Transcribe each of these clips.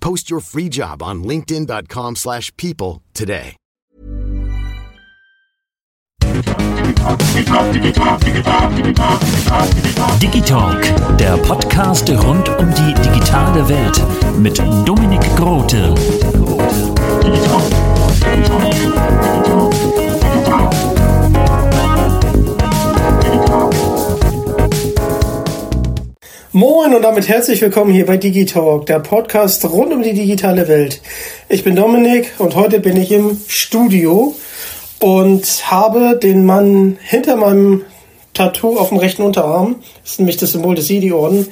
Post your free job on linkedin.com/people slash people today. Digitalk, der Podcast rund um die digitale Welt mit Dominik Grote. Moin und damit herzlich willkommen hier bei Digitalk, der Podcast rund um die digitale Welt. Ich bin Dominik und heute bin ich im Studio und habe den Mann hinter meinem Tattoo auf dem rechten Unterarm, das ist nämlich das Symbol des Sidi-Orden,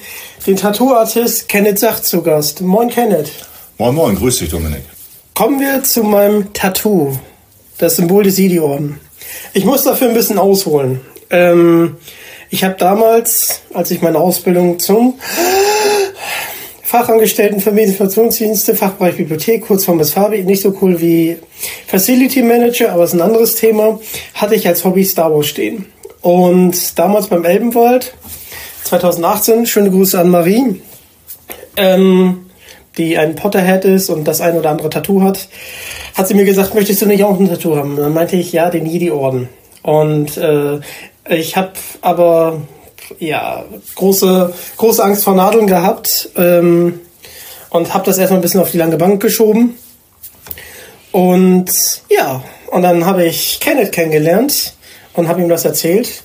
den Tattoo-Artist Kenneth Sach zu Gast. Moin Kenneth. Moin Moin, grüß dich Dominik. Kommen wir zu meinem Tattoo, das Symbol des Sidi-Orden. Ich muss dafür ein bisschen ausholen. Ähm, ich habe damals, als ich meine Ausbildung zum Fachangestellten für Medikationsdienste, Fachbereich Bibliothek, kurz vorm Fabi, nicht so cool wie Facility Manager, aber ist ein anderes Thema, hatte ich als Hobby Star Wars stehen. Und damals beim Elbenwald, 2018, schöne Grüße an Marie, ähm, die ein Potterhead ist und das ein oder andere Tattoo hat, hat sie mir gesagt, möchtest du nicht auch ein Tattoo haben? Und dann meinte ich, ja, den Jedi-Orden. Und äh, ich habe aber ja große große Angst vor Nadeln gehabt ähm, und habe das erstmal ein bisschen auf die lange Bank geschoben. Und ja, und dann habe ich Kenneth kennengelernt und habe ihm das erzählt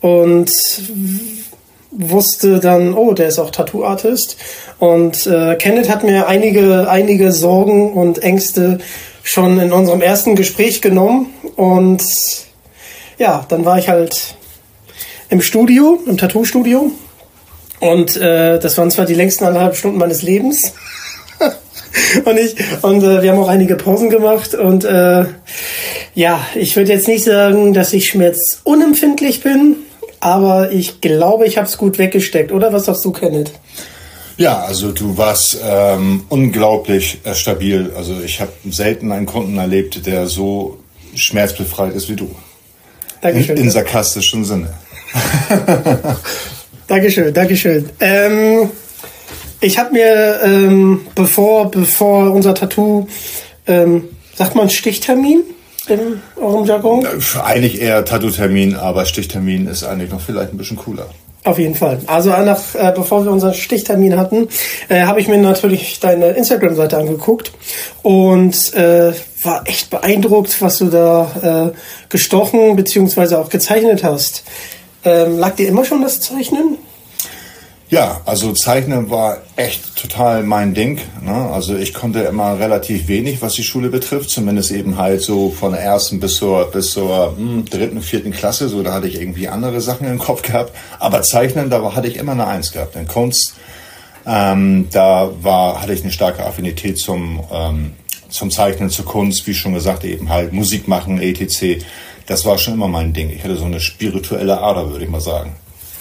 und wusste dann, oh, der ist auch Tattoo-Artist. Und äh, Kenneth hat mir einige, einige Sorgen und Ängste schon in unserem ersten Gespräch genommen. Und ja, dann war ich halt im Studio, im Tattoo-Studio. Und äh, das waren zwar die längsten anderthalb Stunden meines Lebens. und ich und äh, wir haben auch einige Pausen gemacht und äh, ja, ich würde jetzt nicht sagen, dass ich schmerzunempfindlich bin, aber ich glaube, ich habe es gut weggesteckt, oder? Was sagst du, Kenneth? Ja, also du warst ähm, unglaublich äh, stabil. Also ich habe selten einen Kunden erlebt, der so schmerzbefreit ist wie du. Dankeschön. In, in sarkastischem Sinne. Dankeschön, Dankeschön. Ähm, ich habe mir, ähm, bevor, bevor unser Tattoo, ähm, sagt man Stichtermin in eurem Jargon? Äh, Eigentlich eher Tattoo-Termin, aber Stichtermin ist eigentlich noch vielleicht ein bisschen cooler. Auf jeden Fall. Also nach, äh, bevor wir unseren Stichtermin hatten, äh, habe ich mir natürlich deine Instagram-Seite angeguckt und äh, war echt beeindruckt, was du da äh, gestochen bzw. auch gezeichnet hast. Ähm, lag dir immer schon das Zeichnen? Ja, also Zeichnen war echt total mein Ding. Ne? Also ich konnte immer relativ wenig, was die Schule betrifft, zumindest eben halt so von der ersten bis zur bis zur hm, dritten, vierten Klasse. So da hatte ich irgendwie andere Sachen im Kopf gehabt. Aber Zeichnen, da hatte ich immer eine Eins gehabt. In Kunst, ähm, da war hatte ich eine starke Affinität zum ähm, zum Zeichnen, zur Kunst, wie schon gesagt, eben halt Musik machen, etc. Das war schon immer mein Ding. Ich hatte so eine spirituelle Ader, würde ich mal sagen.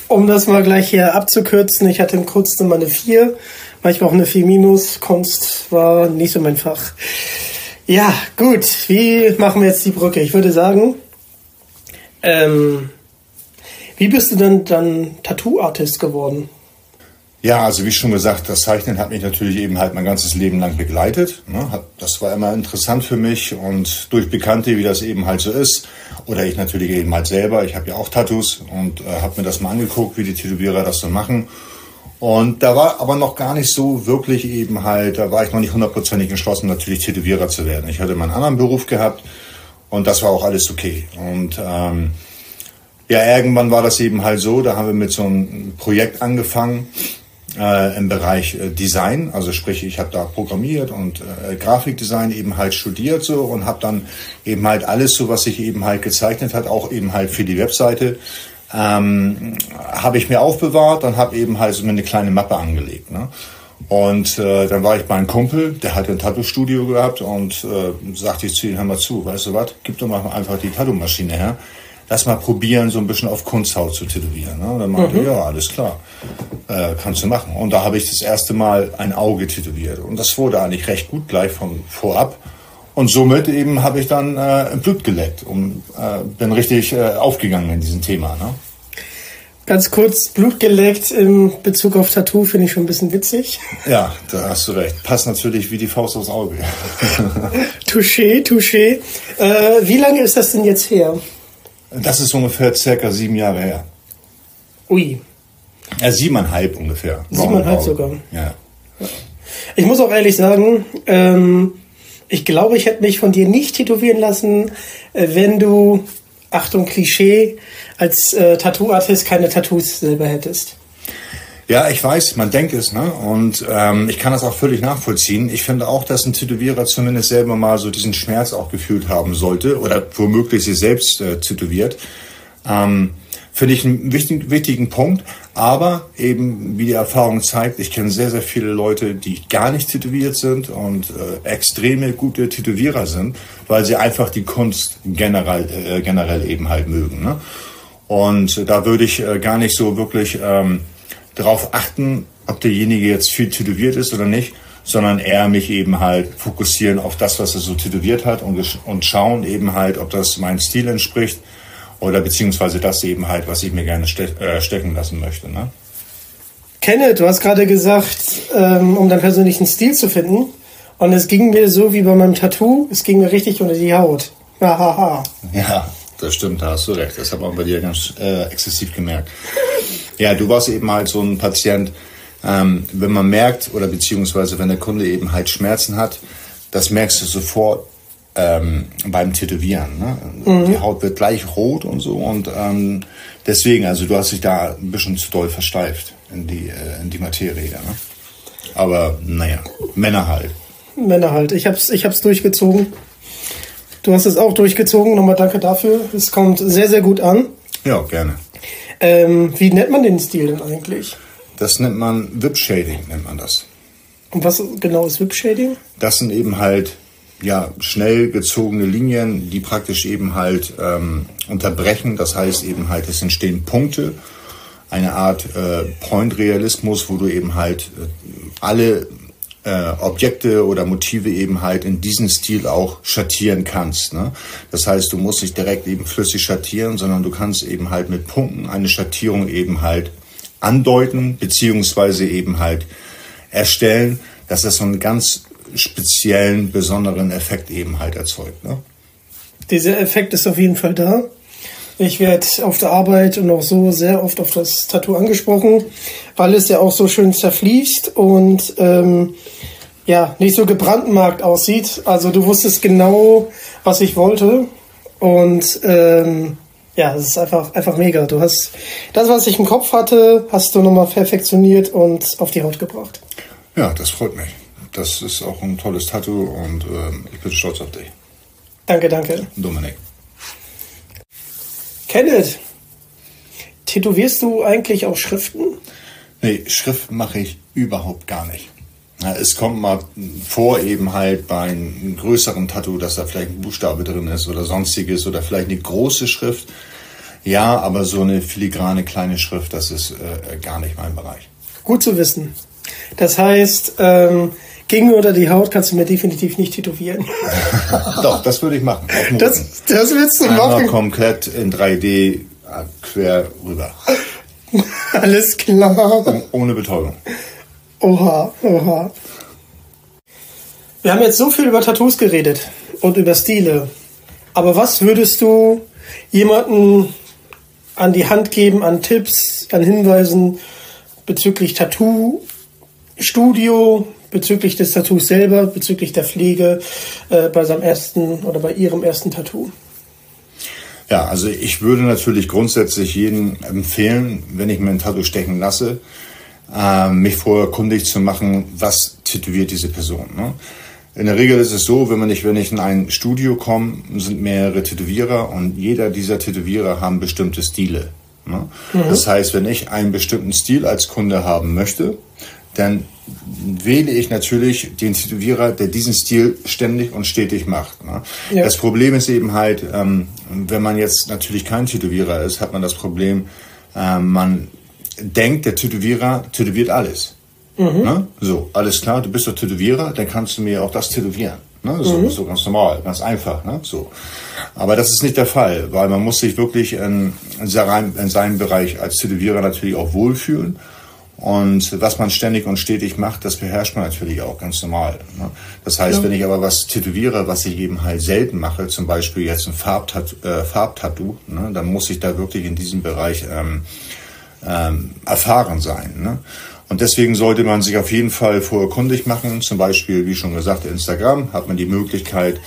Um das mal gleich hier abzukürzen, ich hatte in Kunst immer eine 4, manchmal auch eine 4 minus. Kunst war nicht so mein Fach. Ja, gut, wie machen wir jetzt die Brücke? Ich würde sagen, ähm, wie bist du denn dann Tattoo-Artist geworden? Ja, also wie schon gesagt, das Zeichnen hat mich natürlich eben halt mein ganzes Leben lang begleitet. Ne? Das war immer interessant für mich und durch Bekannte, wie das eben halt so ist, oder ich natürlich eben halt selber, ich habe ja auch Tattoos und äh, habe mir das mal angeguckt, wie die Tätowierer das so machen. Und da war aber noch gar nicht so wirklich eben halt, da war ich noch nicht hundertprozentig entschlossen, natürlich Tätowierer zu werden. Ich hatte meinen anderen Beruf gehabt und das war auch alles okay. Und ähm, ja, irgendwann war das eben halt so, da haben wir mit so einem Projekt angefangen äh, im Bereich äh, Design, also sprich, ich habe da programmiert und äh, Grafikdesign eben halt studiert so und habe dann eben halt alles so, was sich eben halt gezeichnet hat, auch eben halt für die Webseite, ähm, habe ich mir aufbewahrt und habe eben halt so eine kleine Mappe angelegt. Ne? Und äh, dann war ich bei einem Kumpel, der hat ein Tattoo-Studio gehabt und äh, sagte ich zu ihm, hör mal zu, weißt du was, gib doch mal einfach die Tattoo-Maschine her lass mal probieren, so ein bisschen auf Kunsthaut zu tätowieren. Ne? Und dann meinte mhm. ja, alles klar, äh, kannst du machen. Und da habe ich das erste Mal ein Auge tätowiert. Und das wurde eigentlich recht gut gleich von vorab. Und somit eben habe ich dann äh, Blut geleckt und äh, bin richtig äh, aufgegangen in diesem Thema. Ne? Ganz kurz, Blut geleckt in Bezug auf Tattoo finde ich schon ein bisschen witzig. Ja, da hast du recht. Passt natürlich wie die Faust aufs Auge. touché, touché. Äh, wie lange ist das denn jetzt her? Das ist ungefähr circa sieben Jahre her. Ui. Ja, siebeneinhalb ungefähr. Siebeneinhalb sogar. Ja. Ich muss auch ehrlich sagen, ähm, ich glaube, ich hätte mich von dir nicht tätowieren lassen, äh, wenn du, Achtung Klischee, als äh, Tattoo-Artist keine Tattoos selber hättest. Ja, ich weiß, man denkt es, ne? Und ähm, ich kann das auch völlig nachvollziehen. Ich finde auch, dass ein Tätowierer zumindest selber mal so diesen Schmerz auch gefühlt haben sollte oder womöglich sich selbst äh, tätowiert. Ähm, finde ich einen wichtigen, wichtigen Punkt. Aber eben, wie die Erfahrung zeigt, ich kenne sehr, sehr viele Leute, die gar nicht tätowiert sind und äh, extreme gute Tätowierer sind, weil sie einfach die Kunst generell, äh, generell eben halt mögen. Ne? Und da würde ich äh, gar nicht so wirklich ähm, darauf achten, ob derjenige jetzt viel tätowiert ist oder nicht, sondern eher mich eben halt fokussieren auf das, was er so tätowiert hat und, und schauen eben halt, ob das meinem Stil entspricht oder beziehungsweise das eben halt, was ich mir gerne ste äh, stecken lassen möchte. Ne? Kenneth, du hast gerade gesagt, ähm, um deinen persönlichen Stil zu finden. Und es ging mir so wie bei meinem Tattoo, es ging mir richtig unter die Haut. Hahaha. Ja, das stimmt, da hast du recht. Das hat man bei dir ganz äh, exzessiv gemerkt. Ja, du warst eben halt so ein Patient, ähm, wenn man merkt oder beziehungsweise wenn der Kunde eben halt Schmerzen hat, das merkst du sofort ähm, beim Tätowieren. Ne? Mhm. Die Haut wird gleich rot und so und ähm, deswegen, also du hast dich da ein bisschen zu doll versteift in die, äh, in die Materie. Ne? Aber naja, Männer halt. Männer halt. Ich hab's, ich hab's durchgezogen. Du hast es auch durchgezogen. Nochmal danke dafür. Es kommt sehr, sehr gut an. Ja, gerne. Ähm, wie nennt man den Stil denn eigentlich? Das nennt man Whip Shading, nennt man das. Und was genau ist Whip Shading? Das sind eben halt ja, schnell gezogene Linien, die praktisch eben halt ähm, unterbrechen. Das heißt eben halt, es entstehen Punkte, eine Art äh, Point-Realismus, wo du eben halt äh, alle äh, Objekte oder Motive eben halt in diesem Stil auch schattieren kannst. Ne? Das heißt, du musst nicht direkt eben flüssig schattieren, sondern du kannst eben halt mit Punkten eine Schattierung eben halt andeuten, beziehungsweise eben halt erstellen, dass das so einen ganz speziellen, besonderen Effekt eben halt erzeugt. Ne? Dieser Effekt ist auf jeden Fall da. Ich werde auf der Arbeit und auch so sehr oft auf das Tattoo angesprochen, weil es ja auch so schön zerfließt und ähm, ja, nicht so gebrandmarkt aussieht. Also du wusstest genau, was ich wollte. Und ähm, ja, es ist einfach, einfach mega. Du hast das, was ich im Kopf hatte, hast du nochmal perfektioniert und auf die Haut gebracht. Ja, das freut mich. Das ist auch ein tolles Tattoo und ähm, ich bin stolz auf dich. Danke, danke. Dominik. Kenneth, tätowierst du eigentlich auch Schriften? Nee, Schrift mache ich überhaupt gar nicht. Es kommt mal vor, eben halt bei einem größeren Tattoo, dass da vielleicht ein Buchstabe drin ist oder sonstiges oder vielleicht eine große Schrift. Ja, aber so eine filigrane kleine Schrift, das ist äh, gar nicht mein Bereich. Gut zu wissen. Das heißt, ähm, gegen oder die Haut kannst du mir definitiv nicht tätowieren. Doch, das würde ich machen. Das, das willst du Einmal machen? komplett in 3D äh, quer rüber. Alles klar. Ohne Betäubung. Oha, oha. Wir haben jetzt so viel über Tattoos geredet und über Stile. Aber was würdest du jemanden an die Hand geben, an Tipps, an Hinweisen, bezüglich Tattoo-Studio, bezüglich des Tattoos selber, bezüglich der Pflege äh, bei seinem ersten oder bei ihrem ersten Tattoo? Ja, also ich würde natürlich grundsätzlich jedem empfehlen, wenn ich mir ein Tattoo stechen lasse, äh, mich vorher kundig zu machen, was tätowiert diese Person. Ne? In der Regel ist es so, wenn man nicht, wenn ich in ein Studio komme, sind mehrere Tätowierer und jeder dieser Tätowierer haben bestimmte Stile. Ne? Mhm. Das heißt, wenn ich einen bestimmten Stil als Kunde haben möchte, dann wähle ich natürlich den Tätowierer, der diesen Stil ständig und stetig macht. Ne? Ja. Das Problem ist eben halt, ähm, wenn man jetzt natürlich kein Tätowierer ist, hat man das Problem, äh, man denkt, der Tätowierer tätowiert alles. Mhm. Ne? So, alles klar, du bist doch Tätowierer, dann kannst du mir auch das tätowieren. Ne? So, mhm. so ganz normal, ganz einfach. Ne? So. Aber das ist nicht der Fall, weil man muss sich wirklich in, in, seinem, in seinem Bereich als Tätowierer natürlich auch wohlfühlen. Und was man ständig und stetig macht, das beherrscht man natürlich auch ganz normal. Ne? Das heißt, ja. wenn ich aber was tätowiere, was ich eben halt selten mache, zum Beispiel jetzt ein Farbtattoo, äh, Farbtattoo ne? dann muss ich da wirklich in diesem Bereich ähm, ähm, erfahren sein. Ne? Und deswegen sollte man sich auf jeden Fall vorher kundig machen. Zum Beispiel, wie schon gesagt, Instagram hat man die Möglichkeit,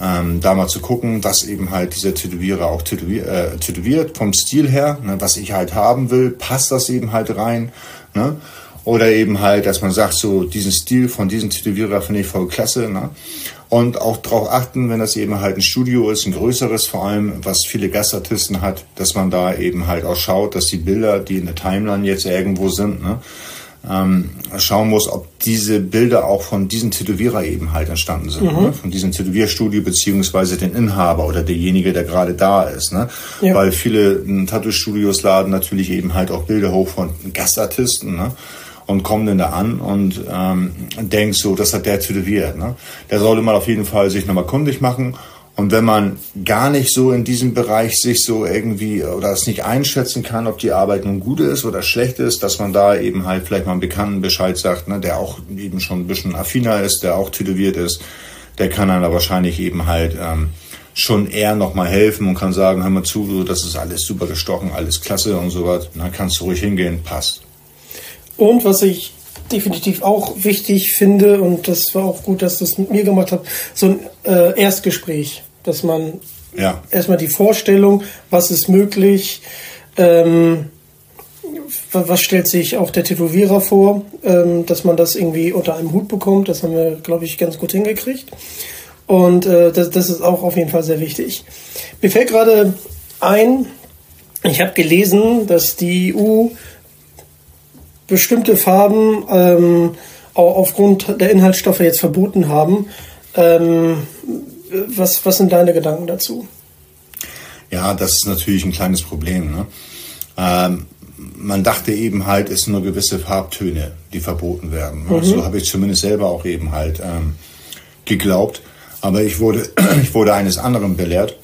ähm, da mal zu gucken, was eben halt dieser Tätowierer auch tätowier, äh, tätowiert vom Stil her, ne, was ich halt haben will, passt das eben halt rein. Ne? Oder eben halt, dass man sagt, so diesen Stil von diesem Tätowierer finde ich voll klasse. Ne? Und auch darauf achten, wenn das eben halt ein Studio ist, ein größeres vor allem, was viele Gastartisten hat, dass man da eben halt auch schaut, dass die Bilder, die in der Timeline jetzt irgendwo sind, ne, ähm, schauen muss, ob diese Bilder auch von diesem Tätowierer eben halt entstanden sind, mhm. ne? von diesem Tätowierstudio beziehungsweise den Inhaber oder derjenige, der gerade da ist, ne? Ja. weil viele Tattoo-Studios laden natürlich eben halt auch Bilder hoch von Gastartisten, ne? und kommen dann da an und ähm, denkt so, das hat der tätowiert. Ne? Der sollte mal auf jeden Fall sich nochmal kundig machen und wenn man gar nicht so in diesem Bereich sich so irgendwie oder es nicht einschätzen kann, ob die Arbeit nun gut ist oder schlecht ist, dass man da eben halt vielleicht mal einen Bekannten Bescheid sagt, ne, der auch eben schon ein bisschen affiner ist, der auch tätowiert ist, der kann dann wahrscheinlich eben halt ähm, schon eher nochmal helfen und kann sagen, hör mal zu, das ist alles super gestochen, alles klasse und sowas. Dann kannst du ruhig hingehen, passt. Und was ich definitiv auch wichtig finde, und das war auch gut, dass du es mit mir gemacht hast, so ein äh, Erstgespräch dass man ja. erstmal die Vorstellung, was ist möglich, ähm, was stellt sich auch der Tätowierer vor, ähm, dass man das irgendwie unter einem Hut bekommt. Das haben wir, glaube ich, ganz gut hingekriegt. Und äh, das, das ist auch auf jeden Fall sehr wichtig. Mir fällt gerade ein, ich habe gelesen, dass die EU bestimmte Farben ähm, auch aufgrund der Inhaltsstoffe jetzt verboten haben. Ähm, was, was sind deine Gedanken dazu? Ja, das ist natürlich ein kleines Problem. Ne? Ähm, man dachte eben halt, es sind nur gewisse Farbtöne, die verboten werden. Ne? Mhm. So habe ich zumindest selber auch eben halt ähm, geglaubt. Aber ich wurde, ich wurde eines anderen belehrt.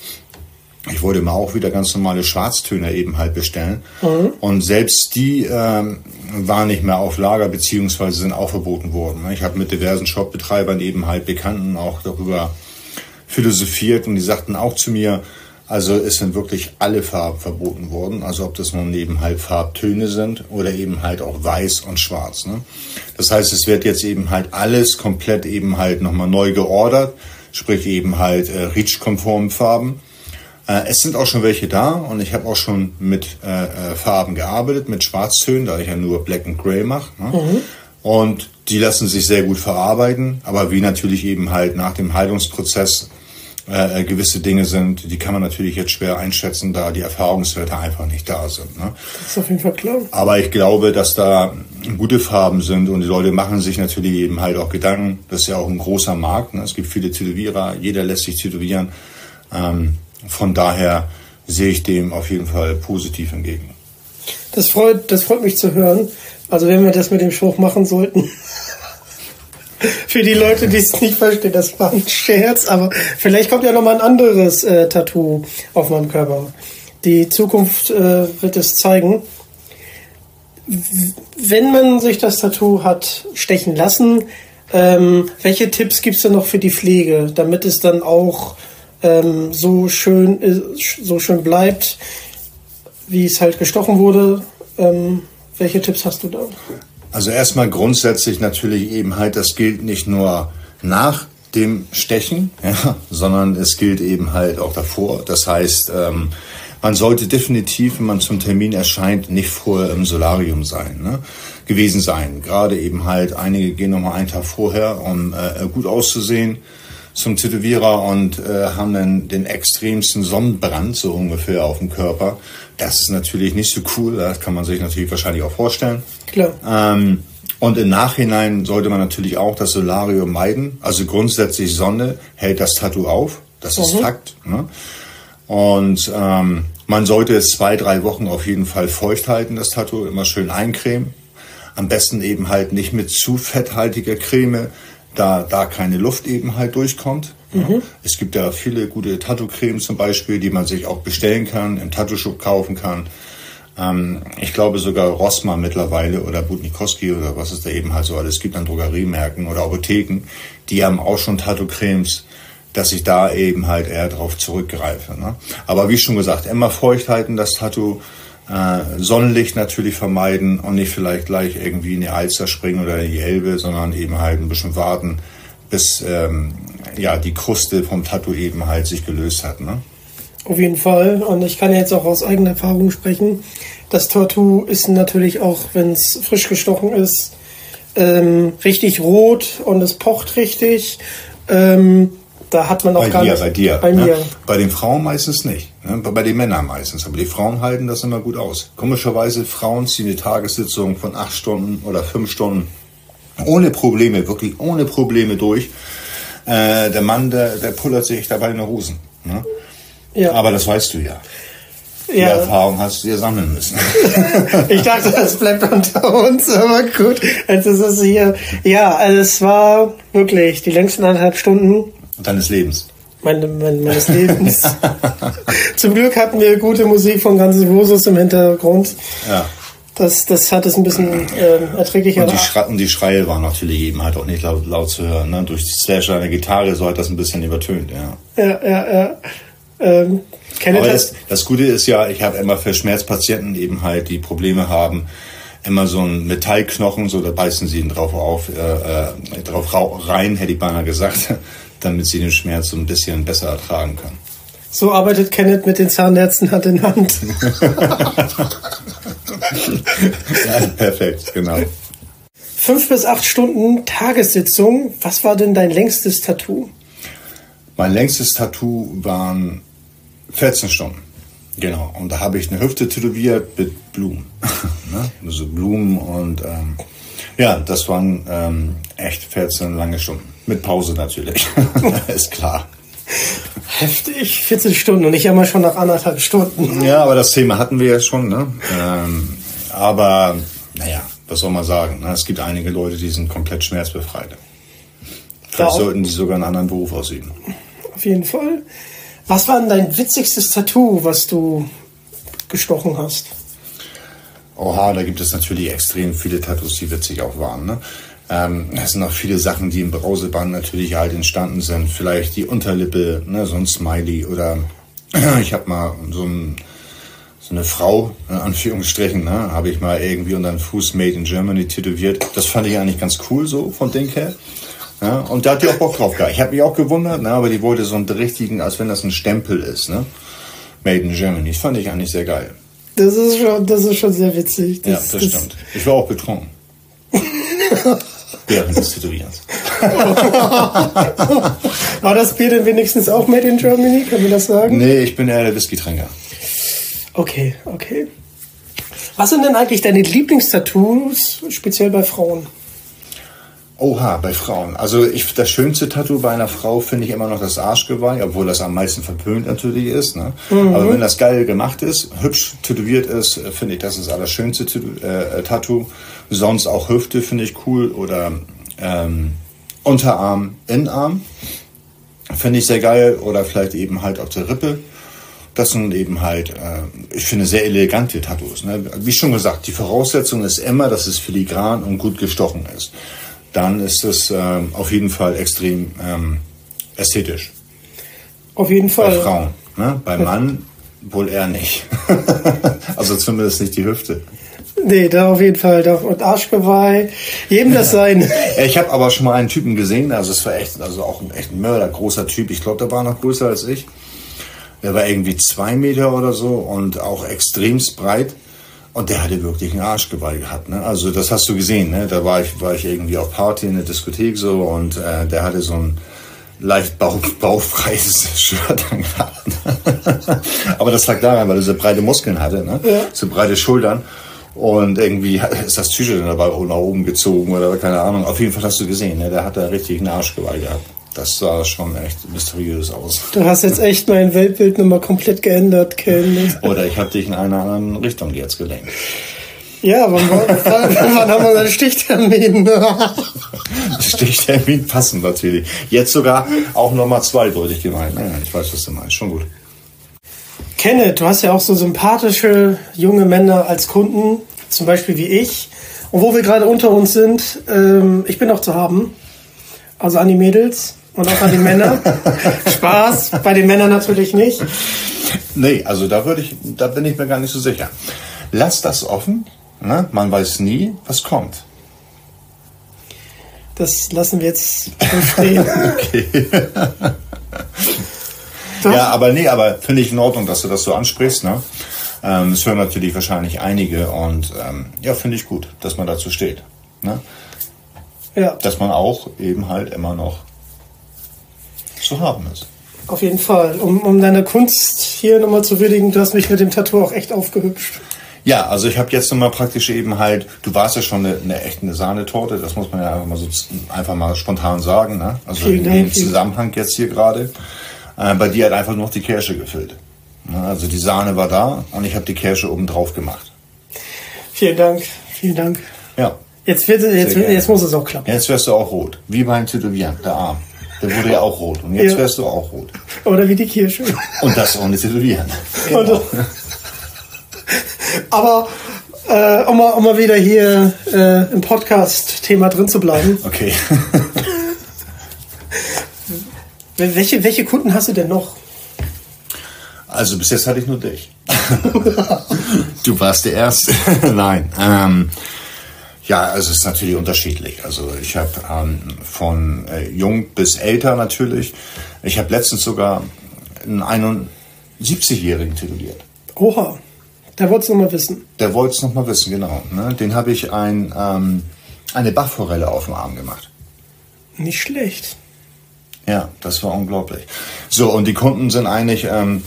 Ich wollte mal auch wieder ganz normale Schwarztöne eben halt bestellen. Mhm. Und selbst die ähm, waren nicht mehr auf Lager beziehungsweise sind auch verboten worden. Ne? Ich habe mit diversen Shopbetreibern eben halt Bekannten auch darüber philosophiert und die sagten auch zu mir, also es sind wirklich alle Farben verboten worden, also ob das nun eben halt Farbtöne sind oder eben halt auch weiß und schwarz. Ne? Das heißt, es wird jetzt eben halt alles komplett eben halt nochmal neu geordert, sprich eben halt äh, REACH-konformen Farben. Äh, es sind auch schon welche da und ich habe auch schon mit äh, äh, Farben gearbeitet, mit Schwarztönen, da ich ja nur Black and Grey mache. Ne? Mhm. Und die lassen sich sehr gut verarbeiten, aber wie natürlich eben halt nach dem Heilungsprozess äh, gewisse Dinge sind, die kann man natürlich jetzt schwer einschätzen, da die Erfahrungswerte einfach nicht da sind. Ne? Das ist auf jeden Fall klar. Aber ich glaube, dass da gute Farben sind und die Leute machen sich natürlich eben halt auch Gedanken. Das ist ja auch ein großer Markt. Ne? Es gibt viele Tätowierer, jeder lässt sich tätowieren. Ähm, von daher sehe ich dem auf jeden Fall positiv entgegen. Das freut, das freut mich zu hören. Also wenn wir das mit dem Spruch machen sollten, für die Leute, die es nicht verstehen, das war ein Scherz, aber vielleicht kommt ja noch mal ein anderes äh, Tattoo auf meinem Körper. Die Zukunft äh, wird es zeigen. Wenn man sich das Tattoo hat stechen lassen, ähm, welche Tipps gibt es denn noch für die Pflege, damit es dann auch ähm, so schön so schön bleibt, wie es halt gestochen wurde? Ähm, Welche Tipps hast du da? Also erstmal grundsätzlich natürlich eben halt, das gilt nicht nur nach dem Stechen, ja, sondern es gilt eben halt auch davor. Das heißt, ähm, man sollte definitiv, wenn man zum Termin erscheint, nicht vorher im Solarium sein, ne? gewesen sein. Gerade eben halt, einige gehen nochmal einen Tag vorher, um äh, gut auszusehen zum Tätowierer und äh, haben dann den extremsten Sonnenbrand so ungefähr auf dem Körper. Das ist natürlich nicht so cool, das kann man sich natürlich wahrscheinlich auch vorstellen. Klar. Ähm, und im Nachhinein sollte man natürlich auch das Solarium meiden. Also grundsätzlich Sonne hält das Tattoo auf. Das ist mhm. Fakt. Ne? Und ähm, man sollte es zwei, drei Wochen auf jeden Fall feucht halten, das Tattoo. Immer schön eincremen. Am besten eben halt nicht mit zu fetthaltiger Creme, da da keine Luft eben halt durchkommt. Mhm. Es gibt ja viele gute Tattoo-Cremes zum Beispiel, die man sich auch bestellen kann, im Tattoo-Shop kaufen kann. Ähm, ich glaube sogar Rossmann mittlerweile oder Budnikowski oder was es da eben halt so alles gibt an Drogeriemärkten oder Apotheken, die haben auch schon Tattoo-Cremes, dass ich da eben halt eher drauf zurückgreife. Ne? Aber wie schon gesagt, immer feucht halten das Tattoo, Sonnenlicht natürlich vermeiden und nicht vielleicht gleich irgendwie in die Alster springen oder in die Elbe, sondern eben halt ein bisschen warten, bis ähm, ja, die Kruste vom Tattoo eben halt sich gelöst hat. Ne? Auf jeden Fall. Und ich kann jetzt auch aus eigener Erfahrung sprechen. Das Tattoo ist natürlich auch, wenn es frisch gestochen ist, ähm, richtig rot und es pocht richtig. Ähm, da hat man auch bei gar dir, nicht. Bei dir, bei ne? mir. Bei den Frauen meistens nicht. Ne? Bei den Männern meistens. Aber die Frauen halten das immer gut aus. Komischerweise, Frauen ziehen die Tagessitzung von acht Stunden oder fünf Stunden ohne Probleme, wirklich ohne Probleme durch. Äh, der Mann, der, der pullert sich dabei in die Hosen. Ne? Ja. Aber das weißt du ja. Die ja. Erfahrung hast du dir sammeln müssen. ich dachte, das bleibt unter uns, aber gut. Jetzt ist es hier. Ja, also es war wirklich die längsten anderthalb Stunden. Deines Lebens. Meine, mein, meines Lebens. Zum Glück hatten wir gute Musik von Guns N' Roses im Hintergrund. Ja. Das, das hat es ein bisschen äh, erträglicher und die, Schre und die Schreie waren natürlich eben halt auch nicht laut, laut zu hören. Ne? Durch die Slasher der Gitarre so hat das ein bisschen übertönt. Ja, ja, ja. ja. Ähm, Aber das, das Gute ist ja, ich habe immer für Schmerzpatienten eben halt, die Probleme haben, immer so ein Metallknochen, so da beißen sie ihn drauf auf, äh, äh, drauf rein, hätte ich beinahe gesagt, damit sie den Schmerz so ein bisschen besser ertragen können. So arbeitet Kenneth mit den Zahnärzten Hand in Hand. ja, perfekt, genau. Fünf bis acht Stunden Tagessitzung. Was war denn dein längstes Tattoo? Mein längstes Tattoo waren 14 Stunden. Genau. Und da habe ich eine Hüfte tätowiert mit Blumen. ne? Also Blumen und ähm, ja, das waren ähm, echt 14 lange Stunden. Mit Pause natürlich. ist klar. Heftig, 14 Stunden und ich immer schon nach anderthalb Stunden. Ja, aber das Thema hatten wir ja schon. Ne? Ähm, aber naja, was soll man sagen? Ne? Es gibt einige Leute, die sind komplett schmerzbefreit. Vielleicht sollten die sogar einen anderen Beruf ausüben. Auf jeden Fall. Was war denn dein witzigstes Tattoo, was du gestochen hast? Oha, da gibt es natürlich extrem viele Tattoos, die witzig auch waren. Ne? Ähm, es sind auch viele Sachen, die im Brauseband natürlich halt entstanden sind. Vielleicht die Unterlippe, ne, so ein Smiley oder ich habe mal so, ein, so, eine Frau, in Anführungsstrichen, ne, habe ich mal irgendwie unter den Fuß Made in Germany tätowiert. Das fand ich eigentlich ganz cool so von Ding her. Ja, und da hat die auch Bock drauf gehabt. Ich habe mich auch gewundert, ne, aber die wollte so einen richtigen, als wenn das ein Stempel ist. Ne? Made in Germany. Das fand ich eigentlich sehr geil. Das ist schon, das ist schon sehr witzig. Das, ja, das, das stimmt. Ich war auch betrunken. Während des Tätowierens. War das Bier denn wenigstens auch made in Germany? Können wir das sagen? Nee, ich bin eher der Whisky-Trinker. Okay, okay. Was sind denn eigentlich deine Lieblingstattoos, speziell bei Frauen? Oha, bei Frauen. Also ich, das schönste Tattoo bei einer Frau finde ich immer noch das Arschgeweih, obwohl das am meisten verpönt natürlich ist. Ne? Mhm. Aber wenn das geil gemacht ist, hübsch tätowiert ist, finde ich, das ist das allerschönste äh, Tattoo. Sonst auch Hüfte finde ich cool oder ähm, Unterarm, Innenarm finde ich sehr geil oder vielleicht eben halt auf der Rippe. Das sind eben halt, äh, ich finde, sehr elegante Tattoos. Ne? Wie schon gesagt, die Voraussetzung ist immer, dass es filigran und gut gestochen ist dann ist es ähm, auf jeden Fall extrem ähm, ästhetisch. Auf jeden Fall. Bei Frauen. Ne? Bei Mann wohl eher nicht. also zumindest nicht die Hüfte. Nee, da auf jeden Fall. Da, und Arschgeweih, jedem das sein. Ich habe aber schon mal einen Typen gesehen, also es war echt, also auch ein echt mördergroßer Typ. Ich glaube, der war noch größer als ich. Der war irgendwie zwei Meter oder so und auch extremst breit. Und der hatte wirklich einen Arschgeweih gehabt. Ne? Also das hast du gesehen. Ne? Da war ich, war ich irgendwie auf Party in der Diskothek so und äh, der hatte so ein leicht bauch, bauchfreies Shirt angehabt. Aber das lag daran, weil er so breite Muskeln hatte, ne? Ja. so breite Schultern. Und irgendwie ist das T-Shirt dann dabei nach oben gezogen oder keine Ahnung. Auf jeden Fall hast du gesehen, ne? der hat da richtig einen Arschgeweih gehabt. Das sah schon echt mysteriös aus. Du hast jetzt echt mein Weltbild nochmal komplett geändert, Ken. Oder ich habe dich in einer anderen Richtung jetzt gelenkt. Ja, wann, wann, haben wir einen Stichtermin? Stichtermin passen natürlich. Jetzt sogar auch nochmal zweideutig gemeint. Naja, ich weiß, was du meinst. Schon gut. Kenneth, du hast ja auch so sympathische junge Männer als Kunden, zum Beispiel wie ich. Und wo wir gerade unter uns sind, ähm, ich bin noch zu haben. Also an die Mädels und auch an die Männer. Spaß, bei den Männern natürlich nicht. Nee, also da würde ich, da bin ich mir gar nicht so sicher. Lass das offen. Ne? Man weiß nie, was kommt. Das lassen wir jetzt stehen. okay. ja, aber nee, aber finde ich in Ordnung, dass du das so ansprichst. Ne? Ähm, es hören natürlich wahrscheinlich einige und ähm, ja, finde ich gut, dass man dazu steht. Ne? Ja. Dass man auch eben halt immer noch zu haben ist. Auf jeden Fall. Um, um deine Kunst hier nochmal zu würdigen, du hast mich mit dem Tattoo auch echt aufgehübscht. Ja, also ich habe jetzt nochmal praktisch eben halt, du warst ja schon eine, eine echte Sahnetorte, das muss man ja einfach mal so einfach mal spontan sagen, ne? Also vielen in dem Zusammenhang jetzt hier gerade. Äh, bei dir hat einfach nur noch die Kirsche gefüllt. Ne? Also die Sahne war da und ich habe die Kirsche oben drauf gemacht. Vielen Dank, vielen Dank. Ja. Jetzt, wird, jetzt, jetzt muss es auch klappen. Jetzt wirst du auch rot, wie beim Tätowieren, der Arm. Der wurde ja auch rot und jetzt ja. wärst du auch rot. Oder wie die Kirsche. Und das ohne Tätowieren. Genau. Aber äh, um, mal, um mal wieder hier äh, im Podcast-Thema drin zu bleiben. Okay. welche, welche Kunden hast du denn noch? Also bis jetzt hatte ich nur dich. du warst der Erste. Nein. Ähm, ja, also es ist natürlich unterschiedlich. Also ich habe ähm, von äh, jung bis älter natürlich. Ich habe letztens sogar einen 71-Jährigen tätowiert. Oha. Der wollte es nochmal wissen. Der wollte es nochmal wissen, genau. Ne? Den habe ich ein, ähm, eine Bachforelle auf dem Arm gemacht. Nicht schlecht. Ja, das war unglaublich. So, und die Kunden sind eigentlich, ähm,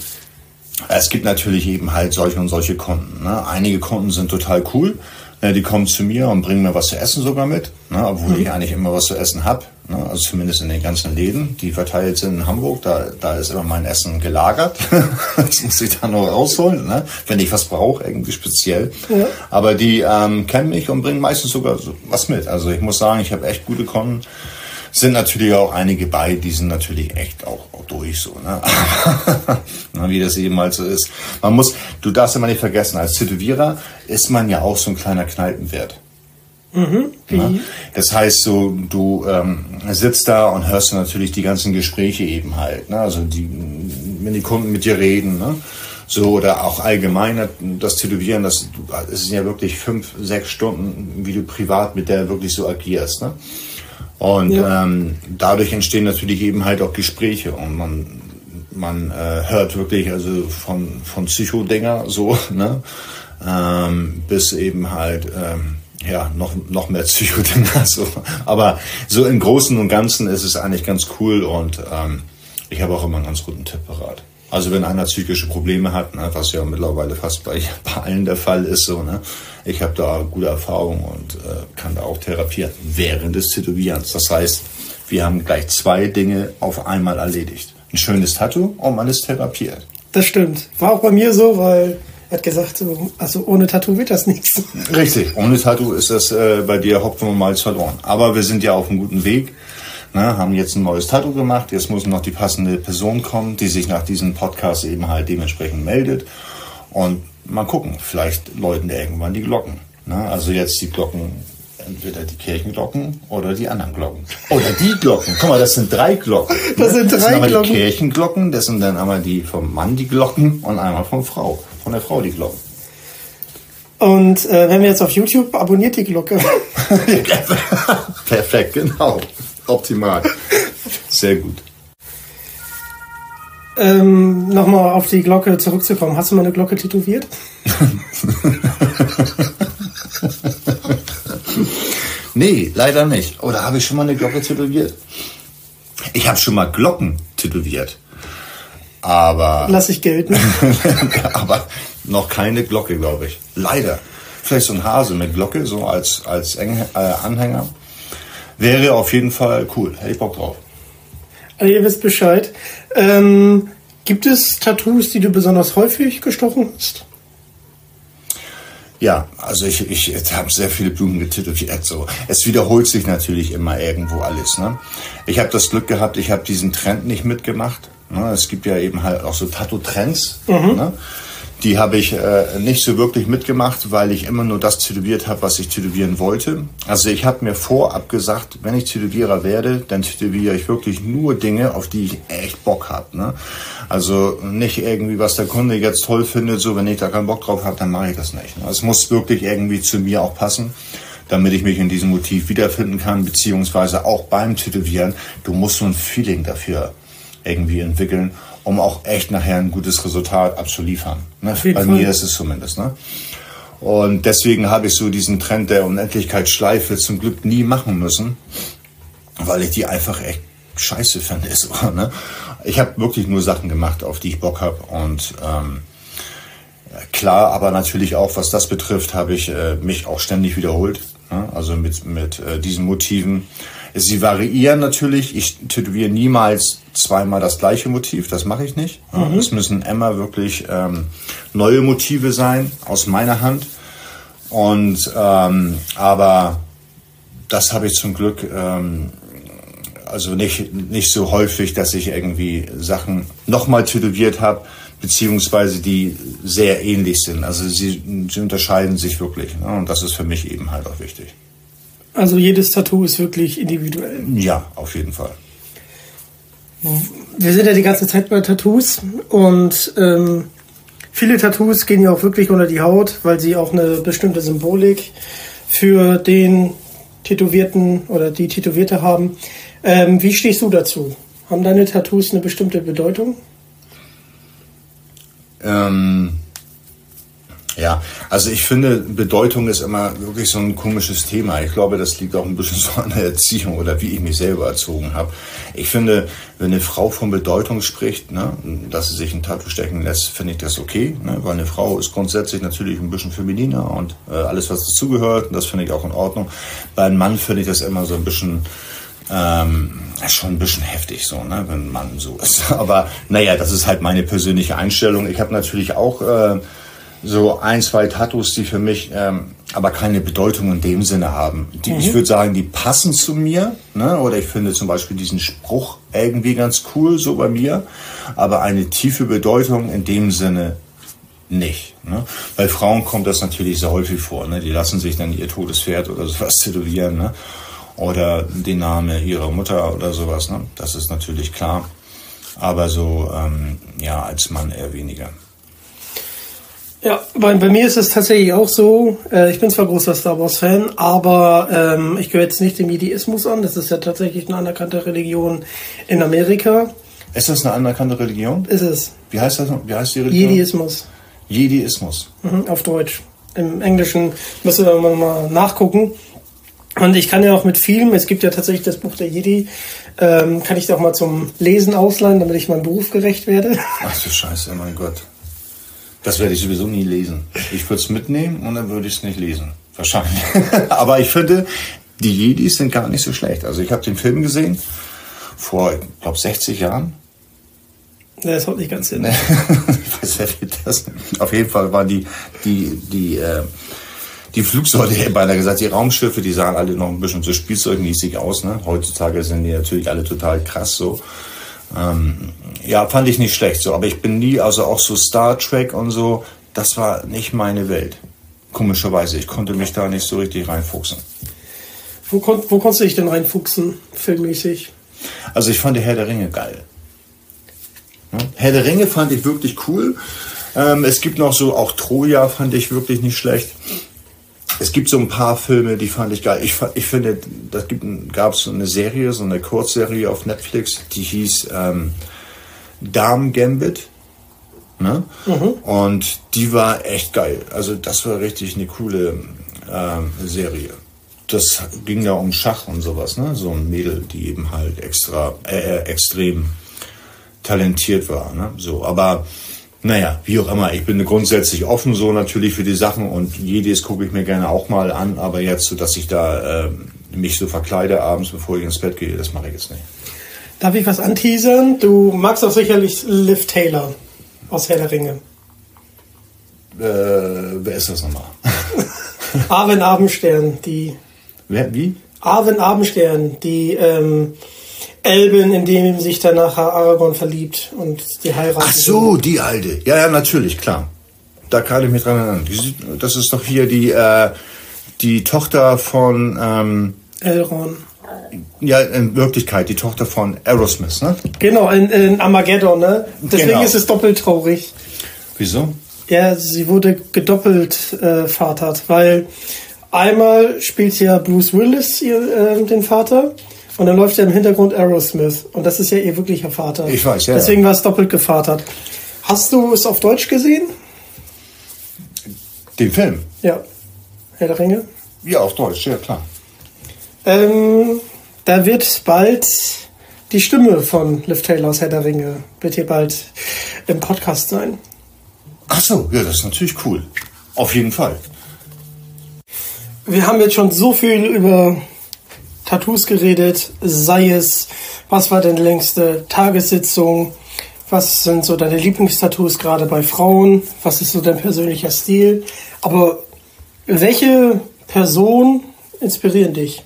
es gibt natürlich eben halt solche und solche Kunden. Ne? Einige Kunden sind total cool. Äh, die kommen zu mir und bringen mir was zu essen sogar mit, ne? obwohl mhm. ich eigentlich immer was zu essen habe. Ne? Also zumindest in den ganzen Läden, die verteilt sind in Hamburg. Da, da ist immer mein Essen gelagert. das muss ich dann noch rausholen, ne? wenn ich was brauche, irgendwie speziell. Ja. Aber die ähm, kennen mich und bringen meistens sogar was mit. Also ich muss sagen, ich habe echt gute Kunden sind natürlich auch einige bei, die sind natürlich echt auch, auch durch so, ne? wie das eben halt so ist. Man muss, du darfst immer nicht vergessen, als Tätowierer ist man ja auch so ein kleiner Kneipenwert. Mhm. Ne? Das heißt, so, du ähm, sitzt da und hörst natürlich die ganzen Gespräche eben halt. Ne? Also die, wenn die Kunden mit dir reden, ne? so oder auch allgemein das Tätowieren, das, das sind ja wirklich fünf, sechs Stunden, wie du privat mit der wirklich so agierst. Ne? Und ja. ähm, dadurch entstehen natürlich eben halt auch Gespräche und man, man äh, hört wirklich also von, von Psychodinger so, ne? Ähm, bis eben halt ähm, ja noch, noch mehr Psychodinger so. Aber so im Großen und Ganzen ist es eigentlich ganz cool und ähm, ich habe auch immer einen ganz guten Tipp parat. Also wenn einer psychische Probleme hat, ne, was ja mittlerweile fast bei, bei allen der Fall ist, so, ne, ich habe da gute Erfahrungen und äh, kann da auch therapieren während des Tätowierens. Das heißt, wir haben gleich zwei Dinge auf einmal erledigt. Ein schönes Tattoo und man ist therapiert. Das stimmt. War auch bei mir so, weil er hat gesagt, so, also ohne Tattoo wird das nichts. Richtig, ohne Tattoo ist das äh, bei dir Hopfen und Malz verloren. Aber wir sind ja auf einem guten Weg. Ne, haben jetzt ein neues Tattoo gemacht. Jetzt muss noch die passende Person kommen, die sich nach diesem Podcast eben halt dementsprechend meldet. Und mal gucken, vielleicht läuten irgendwann die Glocken. Ne? Also jetzt die Glocken, entweder die Kirchenglocken oder die anderen Glocken. Oder die Glocken. Guck mal, das sind drei Glocken. Das ne? sind drei das sind einmal Glocken. die Kirchenglocken, das sind dann einmal die vom Mann die Glocken und einmal von Frau, von der Frau die Glocken. Und äh, wenn wir jetzt auf YouTube, abonniert die Glocke. Perfekt, genau. Optimal. Sehr gut. Ähm, Nochmal auf die Glocke zurückzukommen. Hast du mal eine Glocke tätowiert? nee, leider nicht. Oder habe ich schon mal eine Glocke tätowiert? Ich habe schon mal Glocken tätowiert. Aber. Lass ich gelten. aber noch keine Glocke, glaube ich. Leider. Vielleicht so ein Hase mit Glocke, so als, als äh, Anhänger. Wäre auf jeden Fall cool. Hätte ich Bock drauf. Also ihr wisst Bescheid. Ähm, gibt es Tattoos, die du besonders häufig gestochen hast? Ja, also ich, ich, ich habe sehr viele Blumen getätowiert. So. Es wiederholt sich natürlich immer irgendwo alles. Ne? Ich habe das Glück gehabt, ich habe diesen Trend nicht mitgemacht. Ne? Es gibt ja eben halt auch so Tattoo-Trends. Mhm. Ne? Die habe ich äh, nicht so wirklich mitgemacht, weil ich immer nur das tätowiert habe, was ich tätowieren wollte. Also ich habe mir vorab gesagt, wenn ich Tätowierer werde, dann tätowiere ich wirklich nur Dinge, auf die ich echt Bock habe. Ne? Also nicht irgendwie, was der Kunde jetzt toll findet, so wenn ich da keinen Bock drauf habe, dann mache ich das nicht. Ne? Es muss wirklich irgendwie zu mir auch passen damit ich mich in diesem Motiv wiederfinden kann, beziehungsweise auch beim Tätowieren. Du musst so ein Feeling dafür irgendwie entwickeln um auch echt nachher ein gutes Resultat abzuliefern. Ne? Bei Fall. mir ist es zumindest. Ne? Und deswegen habe ich so diesen Trend der Unendlichkeitsschleife zum Glück nie machen müssen, weil ich die einfach echt scheiße fand. Ne? Ich habe wirklich nur Sachen gemacht, auf die ich Bock habe. Und ähm, klar, aber natürlich auch, was das betrifft, habe ich äh, mich auch ständig wiederholt. Ne? Also mit, mit äh, diesen Motiven. Sie variieren natürlich. Ich tätowiere niemals zweimal das gleiche Motiv. Das mache ich nicht. Mhm. Es müssen immer wirklich ähm, neue Motive sein aus meiner Hand. Und ähm, aber das habe ich zum Glück ähm, also nicht nicht so häufig, dass ich irgendwie Sachen nochmal tätowiert habe beziehungsweise die sehr ähnlich sind. Also sie, sie unterscheiden sich wirklich. Ne? Und das ist für mich eben halt auch wichtig. Also jedes Tattoo ist wirklich individuell. Ja, auf jeden Fall. Wir sind ja die ganze Zeit bei Tattoos und ähm, viele Tattoos gehen ja auch wirklich unter die Haut, weil sie auch eine bestimmte Symbolik für den Tätowierten oder die Tätowierte haben. Ähm, wie stehst du dazu? Haben deine Tattoos eine bestimmte Bedeutung? Ähm, ja, also ich finde, Bedeutung ist immer wirklich so ein komisches Thema. Ich glaube, das liegt auch ein bisschen so an der Erziehung oder wie ich mich selber erzogen habe. Ich finde, wenn eine Frau von Bedeutung spricht, ne, dass sie sich ein Tattoo stecken lässt, finde ich das okay, ne, weil eine Frau ist grundsätzlich natürlich ein bisschen femininer und äh, alles, was dazugehört, das finde ich auch in Ordnung. Bei einem Mann finde ich das immer so ein bisschen ähm, schon ein bisschen heftig so, ne, wenn ein Mann so ist. Aber naja, das ist halt meine persönliche Einstellung. Ich habe natürlich auch äh, so ein, zwei Tattoos, die für mich ähm, aber keine Bedeutung in dem Sinne haben. Die, mhm. Ich würde sagen, die passen zu mir. Ne? Oder ich finde zum Beispiel diesen Spruch irgendwie ganz cool, so bei mir. Aber eine tiefe Bedeutung in dem Sinne nicht. Ne? Bei Frauen kommt das natürlich sehr häufig vor. Ne? Die lassen sich dann ihr Todespferd oder sowas tätowieren. Ne? Oder den Namen ihrer Mutter oder sowas. Ne? Das ist natürlich klar. Aber so, ähm, ja, als Mann eher weniger. Ja, bei, bei mir ist es tatsächlich auch so. Äh, ich bin zwar großer Star Wars-Fan, aber ähm, ich gehöre jetzt nicht dem Jediismus an. Das ist ja tatsächlich eine anerkannte Religion in Amerika. Ist das eine anerkannte Religion? Ist es. Wie heißt das? Wie heißt die Religion? Jediismus. Jediismus. Mhm, auf Deutsch. Im Englischen müsst ihr mal nachgucken. Und ich kann ja auch mit Filmen, es gibt ja tatsächlich das Buch der Jedi, ähm, kann ich da auch mal zum Lesen ausleihen, damit ich meinem Beruf gerecht werde. Ach du Scheiße, mein Gott. Das werde ich sowieso nie lesen. Ich würde es mitnehmen und dann würde ich es nicht lesen. Wahrscheinlich. Aber ich finde, die Jedis sind gar nicht so schlecht. Also ich habe den Film gesehen vor, ich glaube, 60 Jahren. Ja, das haut nicht ganz hin. ich weiß, wer das. Auf jeden Fall waren die, die, die, äh, die Flugsäule, ich beinahe gesagt, die Raumschiffe, die sahen alle noch ein bisschen so spielzeugmäßig aus. Ne? Heutzutage sind die natürlich alle total krass so. Ähm, ja, fand ich nicht schlecht so, aber ich bin nie, also auch so Star Trek und so, das war nicht meine Welt. Komischerweise, ich konnte mich da nicht so richtig reinfuchsen. Wo, kon wo konntest du dich denn reinfuchsen, filmmäßig? Also ich fand die Herr der Ringe geil. Herr der Ringe fand ich wirklich cool. Ähm, es gibt noch so, auch Troja fand ich wirklich nicht schlecht. Es gibt so ein paar Filme, die fand ich geil. Ich, ich finde, da gab es so eine Serie, so eine Kurzserie auf Netflix, die hieß ähm, Darm Gambit. Ne? Mhm. Und die war echt geil. Also das war richtig eine coole ähm, Serie. Das ging ja um Schach und sowas, ne? So ein Mädel, die eben halt extra, äh, extrem talentiert war, ne? So, aber naja, wie auch immer, ich bin grundsätzlich offen so natürlich für die Sachen und jedes gucke ich mir gerne auch mal an, aber jetzt so, dass ich da äh, mich so verkleide abends, bevor ich ins Bett gehe, das mache ich jetzt nicht. Darf ich was anteasern? Du magst doch sicherlich Liv Taylor aus Herr der Ringe. Äh, wer ist das nochmal? Arwen Abendstern, die. Wer, wie? Arwen Abendstern, die ähm, Elben, in dem sich dann nachher Aragorn verliebt und die heiraten. Ach so, die alte. Ja, ja, natürlich, klar. Da kann ich mich dran erinnern. Das ist doch hier die, äh, die Tochter von ähm, Elrond. Ja, in Wirklichkeit die Tochter von Aerosmith, ne? Genau, in, in Armageddon, ne? Deswegen genau. ist es doppelt traurig. Wieso? Ja, sie wurde gedoppelt äh, vatert, weil einmal spielt ja Bruce Willis ihr, äh, den Vater und dann läuft ja im Hintergrund Aerosmith. Und das ist ja ihr wirklicher Vater. Ich weiß, ja. Deswegen war es doppelt gevatert. Hast du es auf Deutsch gesehen? Den Film? Ja. Herr der Ringe? Ja, auf Deutsch, ja klar. Ähm, da wird bald die Stimme von Liv Taylor aus Herr der Ringe wird hier bald im Podcast sein. Ach so, ja, das ist natürlich cool. Auf jeden Fall. Wir haben jetzt schon so viel über Tattoos geredet, sei es, was war denn längste Tagessitzung, was sind so deine Lieblingstattoos gerade bei Frauen, was ist so dein persönlicher Stil, aber welche Personen inspirieren dich?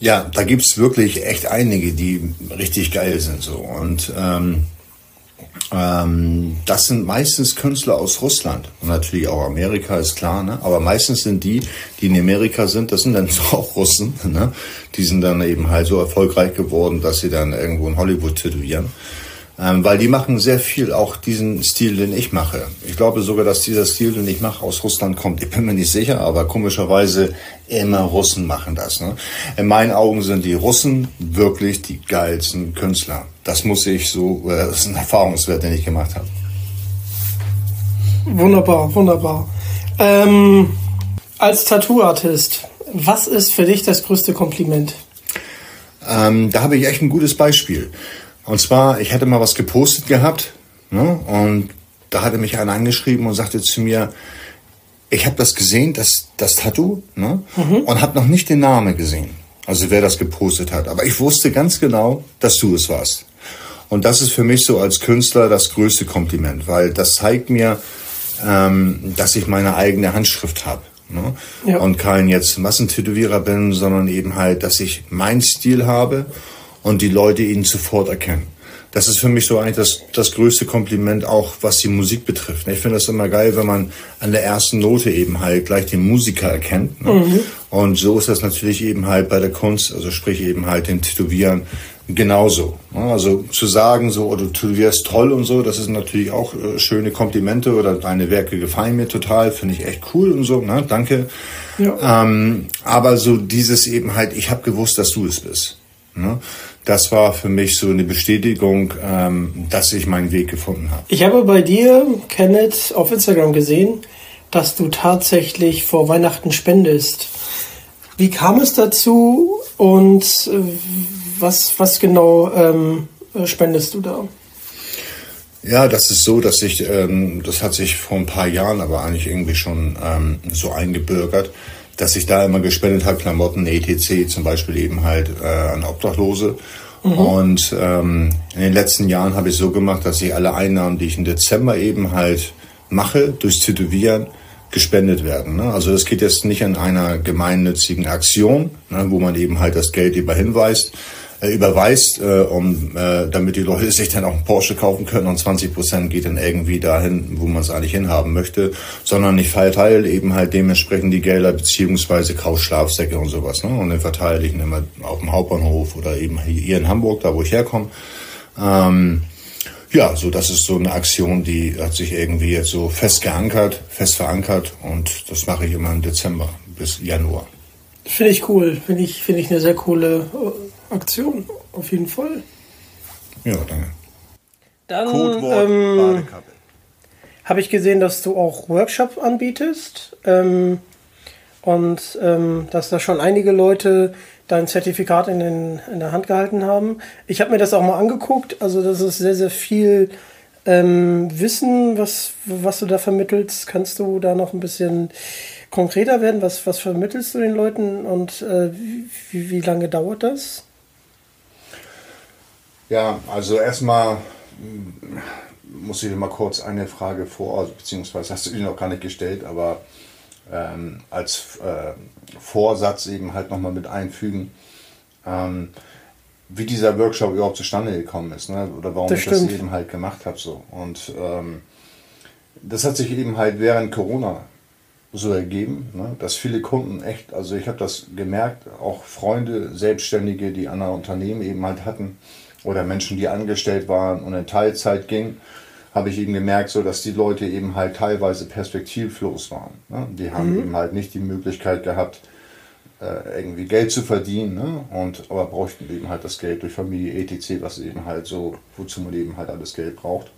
Ja, da gibt es wirklich echt einige, die richtig geil sind so und ähm, ähm, das sind meistens Künstler aus Russland und natürlich auch Amerika ist klar, ne? aber meistens sind die, die in Amerika sind, das sind dann auch Russen, ne? die sind dann eben halt so erfolgreich geworden, dass sie dann irgendwo in Hollywood tätowieren. Ähm, weil die machen sehr viel, auch diesen Stil, den ich mache. Ich glaube sogar, dass dieser Stil, den ich mache, aus Russland kommt. Ich bin mir nicht sicher, aber komischerweise immer Russen machen das. Ne? In meinen Augen sind die Russen wirklich die geilsten Künstler. Das muss ich so, äh, das ist ein Erfahrungswert, den ich gemacht habe. Wunderbar, wunderbar. Ähm, als Tattoo-Artist, was ist für dich das größte Kompliment? Ähm, da habe ich echt ein gutes Beispiel. Und zwar, ich hatte mal was gepostet gehabt ne, und da hatte mich einer angeschrieben und sagte zu mir, ich habe das gesehen, das, das Tattoo, ne, mhm. und habe noch nicht den Namen gesehen. Also wer das gepostet hat. Aber ich wusste ganz genau, dass du es warst. Und das ist für mich so als Künstler das größte Kompliment, weil das zeigt mir, ähm, dass ich meine eigene Handschrift habe. Ne? Ja. Und kein jetzt Massentätowierer bin, sondern eben halt, dass ich meinen Stil habe und die Leute ihn sofort erkennen. Das ist für mich so eigentlich das, das größte Kompliment auch, was die Musik betrifft. Ich finde das immer geil, wenn man an der ersten Note eben halt gleich den Musiker erkennt. Ne? Mhm. Und so ist das natürlich eben halt bei der Kunst, also sprich eben halt den Tätowieren genauso. Ne? Also zu sagen so, oh, du tätowierst toll und so, das ist natürlich auch äh, schöne Komplimente oder deine Werke gefallen mir total, finde ich echt cool und so, ne? danke. Ja. Ähm, aber so dieses eben halt, ich habe gewusst, dass du es bist. Ne? Das war für mich so eine Bestätigung, ähm, dass ich meinen Weg gefunden habe. Ich habe bei dir, Kenneth, auf Instagram gesehen, dass du tatsächlich vor Weihnachten spendest. Wie kam es dazu und äh, was, was genau ähm, spendest du da? Ja, das ist so, dass ich, ähm, das hat sich vor ein paar Jahren aber eigentlich irgendwie schon ähm, so eingebürgert dass ich da immer gespendet habe, Klamotten, ETC, zum Beispiel eben halt äh, an Obdachlose. Mhm. Und ähm, in den letzten Jahren habe ich so gemacht, dass ich alle Einnahmen, die ich im Dezember eben halt mache, durchs Tätowieren, gespendet werden. Ne? Also das geht jetzt nicht an einer gemeinnützigen Aktion, ne, wo man eben halt das Geld über hinweist, äh, überweist, äh, um, äh, damit die Leute sich dann auch einen Porsche kaufen können und 20 Prozent geht dann irgendwie dahin, wo man es eigentlich hinhaben möchte, sondern ich verteile eben halt dementsprechend die Gelder beziehungsweise kaufe Schlafsäcke und sowas. Ne? Und dann verteile ich ihn immer auf dem Hauptbahnhof oder eben hier in Hamburg, da wo ich herkomme. Ähm, ja, so das ist so eine Aktion, die hat sich irgendwie jetzt so fest geankert, fest verankert und das mache ich immer im Dezember bis Januar. Finde ich cool, finde ich, finde ich eine sehr coole Aktion, auf jeden Fall. Ja, danke. Dann ähm, habe ich gesehen, dass du auch Workshops anbietest ähm, und ähm, dass da schon einige Leute dein Zertifikat in, den, in der Hand gehalten haben. Ich habe mir das auch mal angeguckt, also das ist sehr, sehr viel ähm, Wissen, was, was du da vermittelst. Kannst du da noch ein bisschen konkreter werden? Was, was vermittelst du den Leuten und äh, wie, wie lange dauert das? Ja, also erstmal hm, muss ich mal kurz eine Frage vor, beziehungsweise hast du die noch gar nicht gestellt, aber ähm, als äh, Vorsatz eben halt nochmal mit einfügen, ähm, wie dieser Workshop überhaupt zustande gekommen ist, ne? oder warum das ich stimmt. das eben halt gemacht habe. So. Und ähm, das hat sich eben halt während Corona so ergeben, ne? dass viele Kunden echt, also ich habe das gemerkt, auch Freunde, Selbstständige, die andere Unternehmen eben halt hatten oder Menschen, die angestellt waren und in Teilzeit gingen, habe ich eben gemerkt, so dass die Leute eben halt teilweise perspektivlos waren. Ne? Die haben mhm. eben halt nicht die Möglichkeit gehabt, äh, irgendwie Geld zu verdienen, ne? und aber brauchten eben halt das Geld durch Familie etc., was eben halt so, wozu man eben halt alles Geld braucht.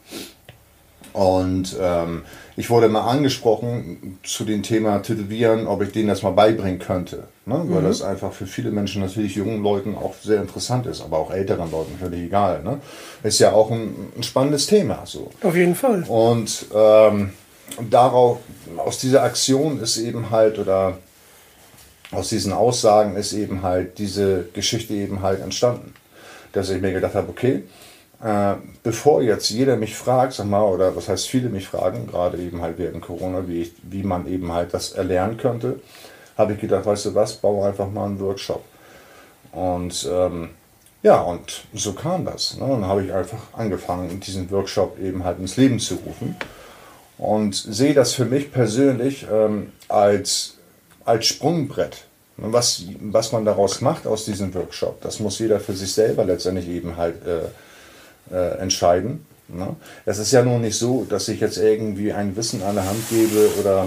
Und ähm, ich wurde mal angesprochen zu dem Thema Tätowieren, ob ich denen das mal beibringen könnte. Ne? Weil mhm. das einfach für viele Menschen, natürlich jungen Leuten, auch sehr interessant ist, aber auch älteren Leuten völlig egal. Ne? Ist ja auch ein, ein spannendes Thema. So. Auf jeden Fall. Und ähm, darauf, aus dieser Aktion ist eben halt, oder aus diesen Aussagen ist eben halt diese Geschichte eben halt entstanden. Dass ich mir gedacht habe, okay, äh, bevor jetzt jeder mich fragt, sag mal, oder was heißt viele mich fragen, gerade eben halt während Corona, wie, ich, wie man eben halt das erlernen könnte, habe ich gedacht, weißt du was, baue einfach mal einen Workshop. Und ähm, ja, und so kam das. Ne? dann habe ich einfach angefangen, diesen Workshop eben halt ins Leben zu rufen. Und sehe das für mich persönlich ähm, als, als Sprungbrett. Was, was man daraus macht aus diesem Workshop, das muss jeder für sich selber letztendlich eben halt äh, äh, entscheiden. Ne? Es ist ja nun nicht so, dass ich jetzt irgendwie ein Wissen an der Hand gebe oder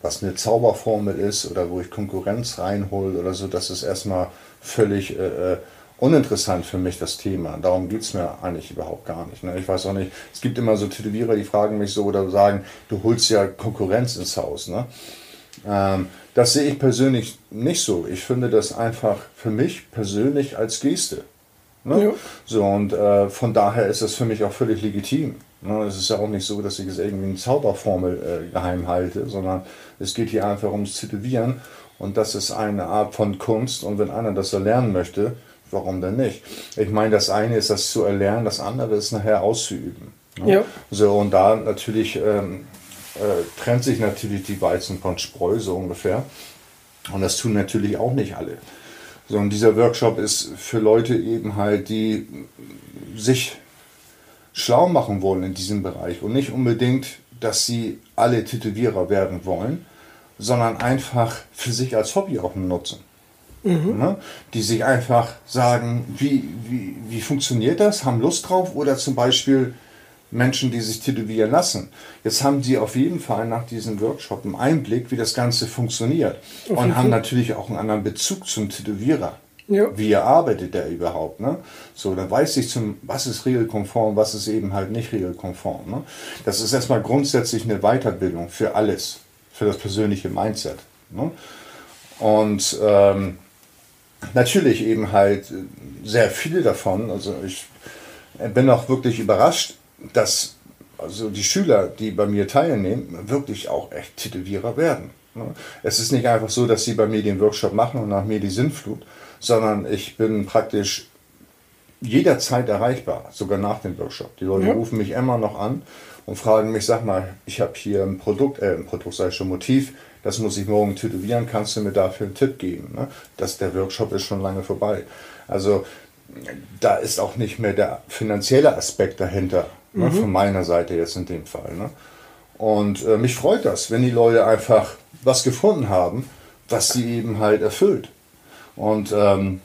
was eine Zauberformel ist oder wo ich Konkurrenz reinhole oder so, das ist erstmal völlig äh, äh uninteressant für mich, das Thema. Darum geht es mir eigentlich überhaupt gar nicht. Ne? Ich weiß auch nicht, es gibt immer so Tätowierer, die fragen mich so oder sagen, du holst ja Konkurrenz ins Haus. Ne? Ähm, das sehe ich persönlich nicht so. Ich finde das einfach für mich persönlich als Geste. Ne? Ja. So, und äh, von daher ist das für mich auch völlig legitim. Ne? Es ist ja auch nicht so, dass ich es irgendwie eine Zauberformel äh, geheim halte, sondern es geht hier einfach ums Tätowieren und das ist eine Art von Kunst und wenn einer das erlernen möchte, warum denn nicht? Ich meine, das eine ist das zu erlernen, das andere ist nachher auszuüben. Ne? Ja. So, und da natürlich ähm, äh, trennt sich natürlich die Weizen von Spreu so ungefähr. Und das tun natürlich auch nicht alle. Sondern dieser Workshop ist für Leute eben halt, die sich schlau machen wollen in diesem Bereich und nicht unbedingt, dass sie alle Tätowierer werden wollen, sondern einfach für sich als Hobby auch nutzen. Mhm. Ne? Die sich einfach sagen, wie, wie, wie funktioniert das, haben Lust drauf oder zum Beispiel Menschen, die sich tätowieren lassen. Jetzt haben sie auf jeden Fall nach diesem Workshop einen Einblick, wie das Ganze funktioniert. Okay. Und haben natürlich auch einen anderen Bezug zum Tätowierer. Ja. Wie arbeitet der überhaupt? Ne? So, dann weiß ich zum, was ist regelkonform, was ist eben halt nicht regelkonform. Ne? Das ist erstmal grundsätzlich eine Weiterbildung für alles, für das persönliche Mindset. Ne? Und ähm, natürlich eben halt sehr viele davon. Also ich bin auch wirklich überrascht, dass also die Schüler, die bei mir teilnehmen, wirklich auch echt Tätowierer werden. Ne? Es ist nicht einfach so, dass sie bei mir den Workshop machen und nach mir die Sinnflut, sondern ich bin praktisch jederzeit erreichbar, sogar nach dem Workshop. Die Leute ja. rufen mich immer noch an und fragen mich, sag mal, ich habe hier ein Produkt, äh, ein Produkt sei schon Motiv, das muss ich morgen tätowieren, kannst du mir dafür einen Tipp geben? Ne? Das, der Workshop ist schon lange vorbei. Also da ist auch nicht mehr der finanzielle Aspekt dahinter, Ne, mhm. von meiner Seite jetzt in dem Fall. Ne? Und äh, mich freut das, wenn die Leute einfach was gefunden haben, was sie eben halt erfüllt. Und ähm,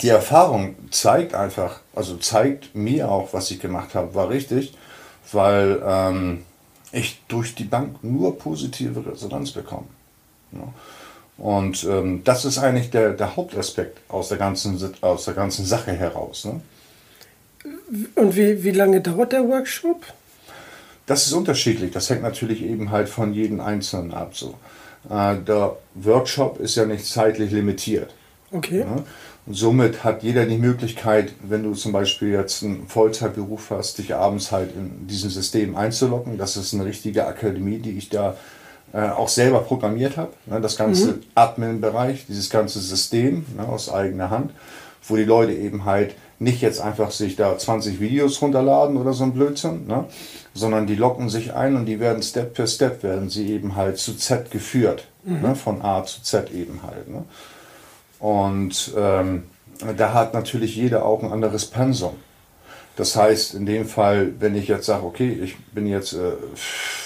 die Erfahrung zeigt einfach, also zeigt mir auch, was ich gemacht habe, war richtig, weil ähm, ich durch die Bank nur positive Resonanz bekomme. Ja. Und ähm, das ist eigentlich der, der Hauptaspekt aus der ganzen, aus der ganzen Sache heraus. Ne? Und wie, wie lange dauert der Workshop? Das ist unterschiedlich. Das hängt natürlich eben halt von jedem Einzelnen ab. So. Äh, der Workshop ist ja nicht zeitlich limitiert. Okay. Ja? Und somit hat jeder die Möglichkeit, wenn du zum Beispiel jetzt einen Vollzeitberuf hast, dich abends halt in diesem System einzulocken. Das ist eine richtige Akademie, die ich da äh, auch selber programmiert habe. Ne, das ganze mhm. Admin-Bereich, dieses ganze System ne, aus eigener Hand, wo die Leute eben halt nicht jetzt einfach sich da 20 Videos runterladen oder so ein Blödsinn, ne, sondern die locken sich ein und die werden Step für Step werden sie eben halt zu Z geführt, mhm. ne, von A zu Z eben halt. Ne. Und ähm, da hat natürlich jeder auch ein anderes Pensum. Das heißt, in dem Fall, wenn ich jetzt sage, okay, ich bin jetzt äh,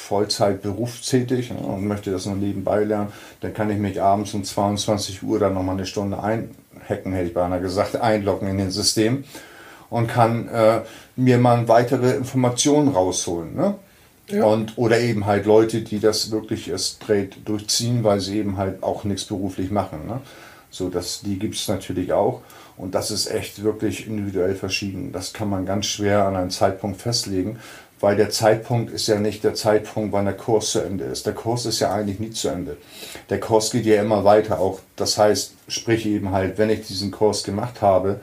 Vollzeit berufstätig ja, und möchte das noch nebenbei lernen, dann kann ich mich abends um 22 Uhr dann nochmal eine Stunde einhacken, hätte ich beinahe gesagt, einloggen in den System und kann äh, mir mal weitere Informationen rausholen. Ne? Ja. Und, oder eben halt Leute, die das wirklich straight durchziehen, weil sie eben halt auch nichts beruflich machen. Ne? So, das, die gibt es natürlich auch. Und das ist echt wirklich individuell verschieden. Das kann man ganz schwer an einen Zeitpunkt festlegen, weil der Zeitpunkt ist ja nicht der Zeitpunkt, wann der Kurs zu Ende ist. Der Kurs ist ja eigentlich nie zu Ende. Der Kurs geht ja immer weiter. Auch das heißt, sprich eben halt, wenn ich diesen Kurs gemacht habe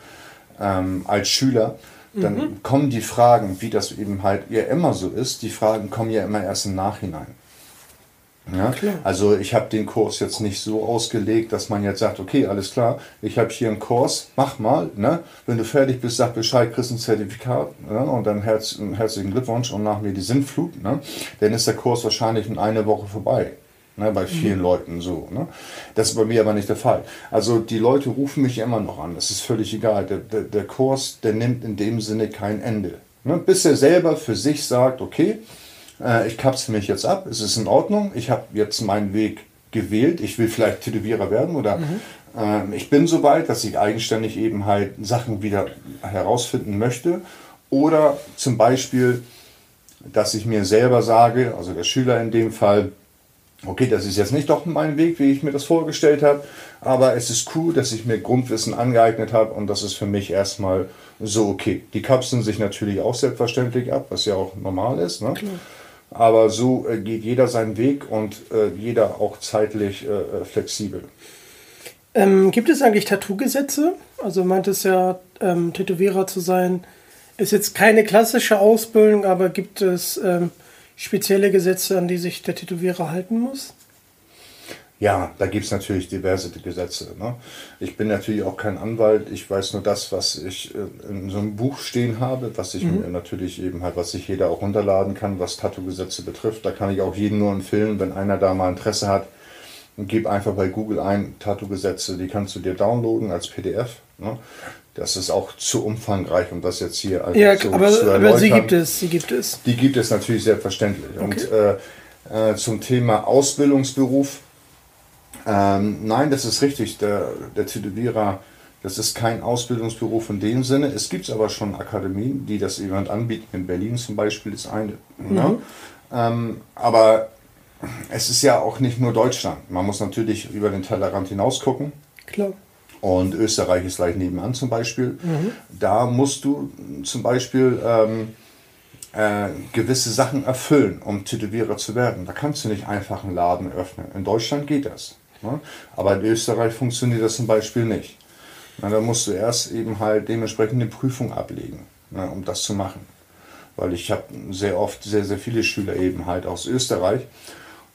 ähm, als Schüler, dann mhm. kommen die Fragen, wie das eben halt ja immer so ist, die Fragen kommen ja immer erst im Nachhinein. Ja? Also ich habe den Kurs jetzt nicht so ausgelegt, dass man jetzt sagt, okay, alles klar, ich habe hier einen Kurs, mach mal. Ne? Wenn du fertig bist, sag Bescheid, kriegst ein Zertifikat ne? und dann herz, herzlichen Glückwunsch und nach mir die Sintflut. Ne? Dann ist der Kurs wahrscheinlich in einer Woche vorbei. Ne, bei vielen mhm. Leuten so. Ne? Das ist bei mir aber nicht der Fall. Also die Leute rufen mich immer noch an, das ist völlig egal. Der, der, der Kurs, der nimmt in dem Sinne kein Ende. Ne? Bis er selber für sich sagt, okay, äh, ich kapsel mich jetzt ab, es ist in Ordnung, ich habe jetzt meinen Weg gewählt, ich will vielleicht Tätowierer werden oder mhm. äh, ich bin so weit, dass ich eigenständig eben halt Sachen wieder herausfinden möchte. Oder zum Beispiel, dass ich mir selber sage, also der Schüler in dem Fall, okay, das ist jetzt nicht doch mein Weg, wie ich mir das vorgestellt habe, aber es ist cool, dass ich mir Grundwissen angeeignet habe und das ist für mich erstmal so okay. Die kapseln sich natürlich auch selbstverständlich ab, was ja auch normal ist. Ne? Klar. Aber so äh, geht jeder seinen Weg und äh, jeder auch zeitlich äh, flexibel. Ähm, gibt es eigentlich Tattoo-Gesetze? Also meint es ja, ähm, Tätowierer zu sein, ist jetzt keine klassische Ausbildung, aber gibt es ähm, spezielle Gesetze, an die sich der Tätowierer halten muss? Ja, da gibt es natürlich diverse Gesetze. Ne? Ich bin natürlich auch kein Anwalt. Ich weiß nur das, was ich äh, in so einem Buch stehen habe, was ich mhm. mir natürlich eben halt, was sich jeder auch runterladen kann, was Tattoo-Gesetze betrifft. Da kann ich auch jeden nur empfehlen, wenn einer da mal Interesse hat, gib einfach bei Google ein Tattoo-Gesetze. Die kannst du dir downloaden als PDF. Ne? Das ist auch zu umfangreich, um das jetzt hier einfach ja, so aber, zu erläutern. Aber sie gibt es, sie gibt es. Die gibt es natürlich selbstverständlich. Okay. Und äh, äh, zum Thema Ausbildungsberuf ähm, nein, das ist richtig. Der, der Tätowierer, das ist kein Ausbildungsberuf in dem Sinne. Es gibt aber schon Akademien, die das jemand anbieten. In Berlin zum Beispiel ist eine. Mhm. Ne? Ähm, aber es ist ja auch nicht nur Deutschland. Man muss natürlich über den Tellerrand hinaus gucken. Klar. Und Österreich ist gleich nebenan zum Beispiel. Mhm. Da musst du zum Beispiel ähm, äh, gewisse Sachen erfüllen, um Tätowierer zu werden. Da kannst du nicht einfach einen Laden öffnen. In Deutschland geht das. Ne? Aber in Österreich funktioniert das zum Beispiel nicht. Na, da musst du erst eben halt dementsprechend eine Prüfung ablegen, ne, um das zu machen. Weil ich habe sehr oft sehr, sehr viele Schüler eben halt aus Österreich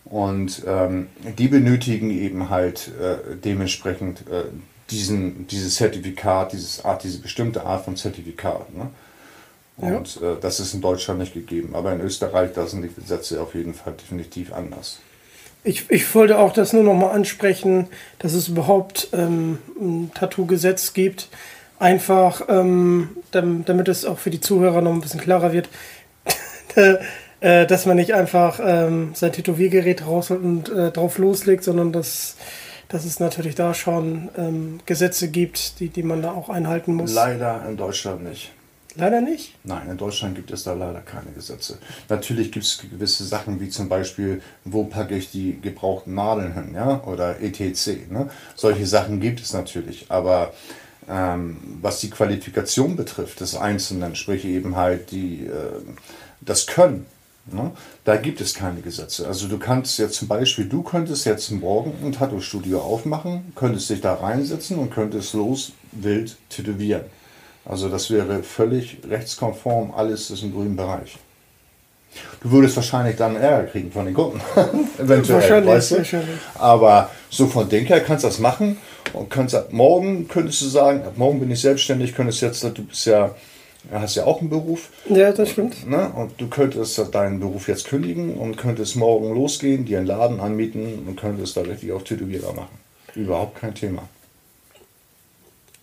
und ähm, die benötigen eben halt äh, dementsprechend äh, diesen, dieses Zertifikat, dieses Art, diese bestimmte Art von Zertifikat. Ne? Und ja. äh, das ist in Deutschland nicht gegeben. Aber in Österreich, da sind die Gesetze auf jeden Fall definitiv anders. Ich, ich wollte auch das nur noch mal ansprechen, dass es überhaupt ähm, ein Tattoo-Gesetz gibt. Einfach, ähm, damit es auch für die Zuhörer noch ein bisschen klarer wird, äh, dass man nicht einfach ähm, sein Tätowiergerät rausholt und äh, drauf loslegt, sondern dass, dass es natürlich da schon ähm, Gesetze gibt, die, die man da auch einhalten muss. Leider in Deutschland nicht. Leider nicht? Nein, in Deutschland gibt es da leider keine Gesetze. Natürlich gibt es gewisse Sachen, wie zum Beispiel, wo packe ich die gebrauchten Nadeln hin, ja, oder etc. Ne? Solche Sachen gibt es natürlich, aber ähm, was die Qualifikation betrifft des Einzelnen, sprich eben halt die, äh, das Können, ne? da gibt es keine Gesetze. Also du kannst jetzt zum Beispiel, du könntest jetzt morgen ein Tattoo-Studio aufmachen, könntest dich da reinsetzen und könntest los wild tätowieren. Also das wäre völlig rechtskonform, alles ist im grünen Bereich. Du würdest wahrscheinlich dann Ärger kriegen von den Kunden. Eventuell, Wahrscheinlich, weißt du? wahrscheinlich. Aber so von Denk her kannst du das machen und kannst ab morgen könntest du sagen, ab morgen bin ich selbstständig, könntest jetzt, du bist ja, hast ja auch einen Beruf. Ja, das stimmt. Ne? Und du könntest deinen Beruf jetzt kündigen und könntest morgen losgehen, dir einen Laden anmieten und könntest da richtig auf Tätowierer machen. Überhaupt kein Thema.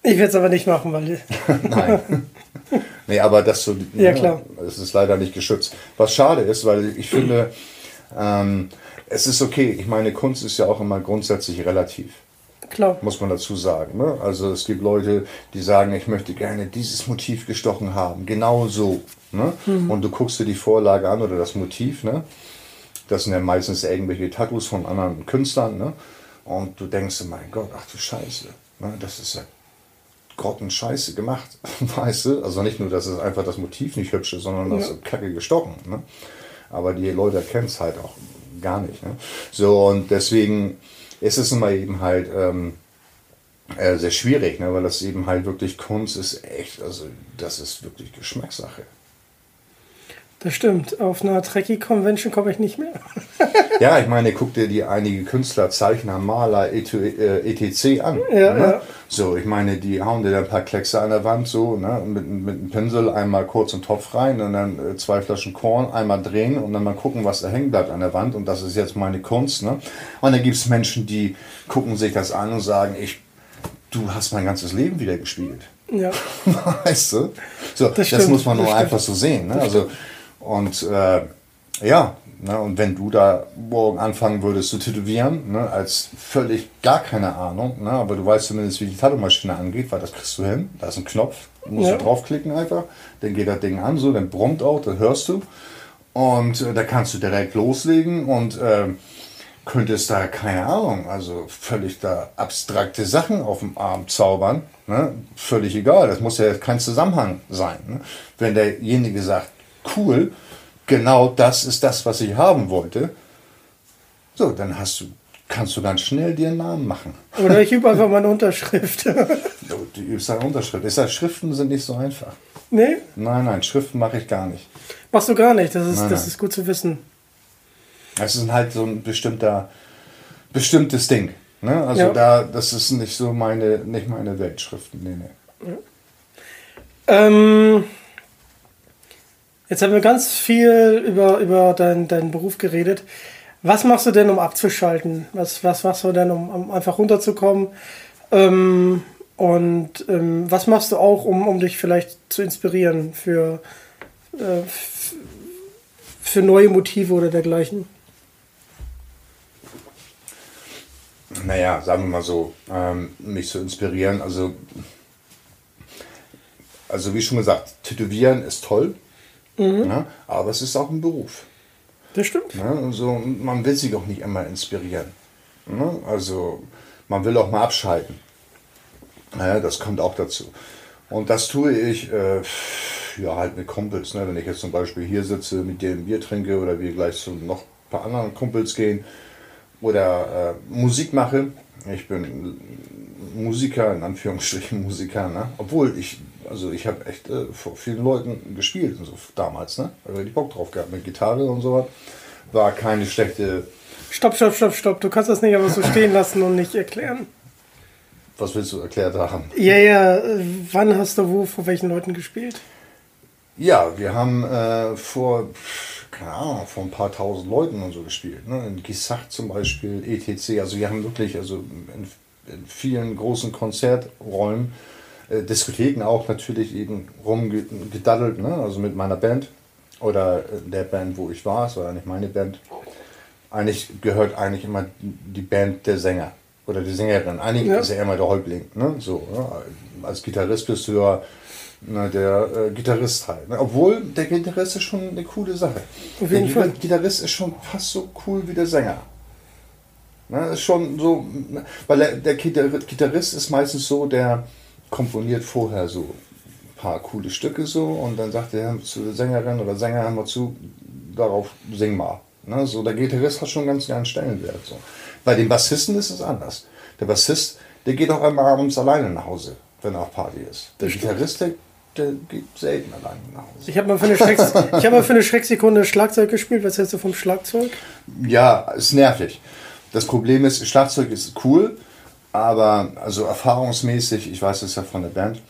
Ich werde es aber nicht machen, weil Nein. nee, aber das so. Ja, ne, klar. Es ist leider nicht geschützt. Was schade ist, weil ich finde, ähm, es ist okay. Ich meine, Kunst ist ja auch immer grundsätzlich relativ. klar. Muss man dazu sagen. Ne? Also es gibt Leute, die sagen, ich möchte gerne dieses Motiv gestochen haben. Genau so. Ne? Und du guckst dir die Vorlage an oder das Motiv. Ne? Das sind ja meistens irgendwelche Tattoos von anderen Künstlern. Ne? Und du denkst, mein Gott, ach du Scheiße. Ne? Das ist ja grottenscheiße gemacht, weißt du? Also nicht nur, dass es einfach das Motiv nicht hübsch ist, sondern das ist kacke gestochen. Ne? Aber die Leute kennen es halt auch gar nicht. Ne? So, und deswegen ist es immer eben halt ähm, äh, sehr schwierig, ne? weil das eben halt wirklich Kunst ist echt, also das ist wirklich Geschmackssache. Das stimmt. Auf einer Trekkie-Convention komme ich nicht mehr. Ja, ich meine, guck dir die einige Künstler, Zeichner, Maler, et- äh, etc. an. Ja, ne? ja. So, ich meine, die hauen dir da ein paar Kleckse an der Wand, so, ne? mit, mit einem Pinsel einmal kurz in den Topf rein und dann äh, zwei Flaschen Korn, einmal drehen und dann mal gucken, was da hängen bleibt an der Wand. Und das ist jetzt meine Kunst. Ne? Und dann gibt es Menschen, die gucken sich das an und sagen, ich, du hast mein ganzes Leben wieder gespiegelt. Ja. weißt du? So, das, stimmt, muss man das nur einfach so sehen. Ne? Also, und äh, ja, ne? und wenn du da morgen anfangen würdest zu tätowieren, ne? als völlig gar keine Ahnung, ne? aber du weißt zumindest, wie die Tattoo-Maschine angeht, weil das kriegst du hin. Da ist ein Knopf, musst Ja. du draufklicken einfach, dann geht das Ding an, so, dann brummt auch, dann hörst du. Und äh, da kannst du direkt loslegen und äh, könntest da, keine Ahnung, also völlig da abstrakte Sachen auf dem Arm zaubern. Ne? Völlig egal, das muss ja kein Zusammenhang sein. Ne? Wenn derjenige sagt, cool, genau das ist das, was ich haben wollte, so, dann hast du, kannst du ganz schnell dir einen Namen machen. Oder ich übe einfach meine Unterschrift. Du, übst eine Unterschrift. Ich sage, Schriften sind nicht so einfach. nee, Nein, nein, Schriften mache ich gar nicht. machst du gar nicht. Das ist, Nein, das nein. ist gut zu wissen. Es ist halt so ein bestimmter, bestimmtes Ding. Ne? Also Ja. da, das ist nicht so meine, nicht meine Weltschriften. Nee, nee. Ähm, jetzt haben wir ganz viel über, über deinen deinen Beruf geredet. Was machst du denn, um abzuschalten? Was, was machst du denn, um, um einfach runterzukommen? Ähm, und ähm, was machst du auch, um, um dich vielleicht zu inspirieren für, äh, für neue Motive oder dergleichen? Naja, sagen wir mal so, ähm, mich zu inspirieren. Also, also wie schon gesagt, Tätowieren ist toll, ne? aber es ist auch ein Beruf. Das stimmt. Ne? Also, man will sich auch nicht immer inspirieren. Ne? Also man will auch mal abschalten. Ja, das kommt auch dazu. Und das tue ich äh, ja halt mit Kumpels. Ne? Wenn ich jetzt zum Beispiel hier sitze, mit dir ein Bier trinke oder wir gleich zu noch ein paar anderen Kumpels gehen oder äh, Musik mache. Ich bin Musiker, in Anführungsstrichen Musiker, ne? Obwohl ich, also ich habe echt äh, vor vielen Leuten gespielt, so damals, ne? Da habe ich Bock drauf gehabt mit Gitarre und so was. War keine schlechte, Stopp, stopp, stopp, stopp. Du kannst das nicht einfach so stehen lassen und nicht erklären. was willst du erklärt haben? Ja, ja. äh, Wann hast du wo vor welchen Leuten gespielt? Ja, wir haben äh, vor, keine Ahnung, vor ein paar tausend Leuten und so gespielt. Ne? In Gisach zum Beispiel, ETC. Also wir haben wirklich, also in, in vielen großen Konzerträumen, äh, Diskotheken auch natürlich eben rumgedaddelt, ne? also mit meiner Band oder äh, der Band, wo ich war. Es war ja nicht meine Band. Eigentlich gehört eigentlich immer die Band der Sänger. oder die Sängerin. Eigentlich Ja. ist er immer der Häuptling. Ne? So, ne? Als Gitarrist bist du ja na, der äh, Gitarrist halt. Ne? Obwohl der Gitarrist ist schon eine coole Sache. Auf jeden der Fall. Gitarrist ist schon fast so cool wie der Sänger. Ne? Ist schon so, weil der, der Gitar- Gitarrist ist meistens so, der komponiert vorher so ein paar coole Stücke so und dann sagt er zu der Sängerin oder Sänger, hör mal zu, darauf sing mal. Ne? So, der Gitarrist hat schon ganz einen Stellenwert. So. Bei den Bassisten ist es anders. Der Bassist, der geht auch einmal abends alleine nach Hause, wenn er auf Party ist. Der Gitarrist, der, der geht selten alleine nach Hause. Ich habe mal, für eine Schrecks ich hab mal für eine Schrecksekunde Schlagzeug gespielt. Was hältst du vom Schlagzeug? Ja, ist nervig. Das Problem ist, Schlagzeug ist cool, aber also erfahrungsmäßig, ich weiß es ja von der Band,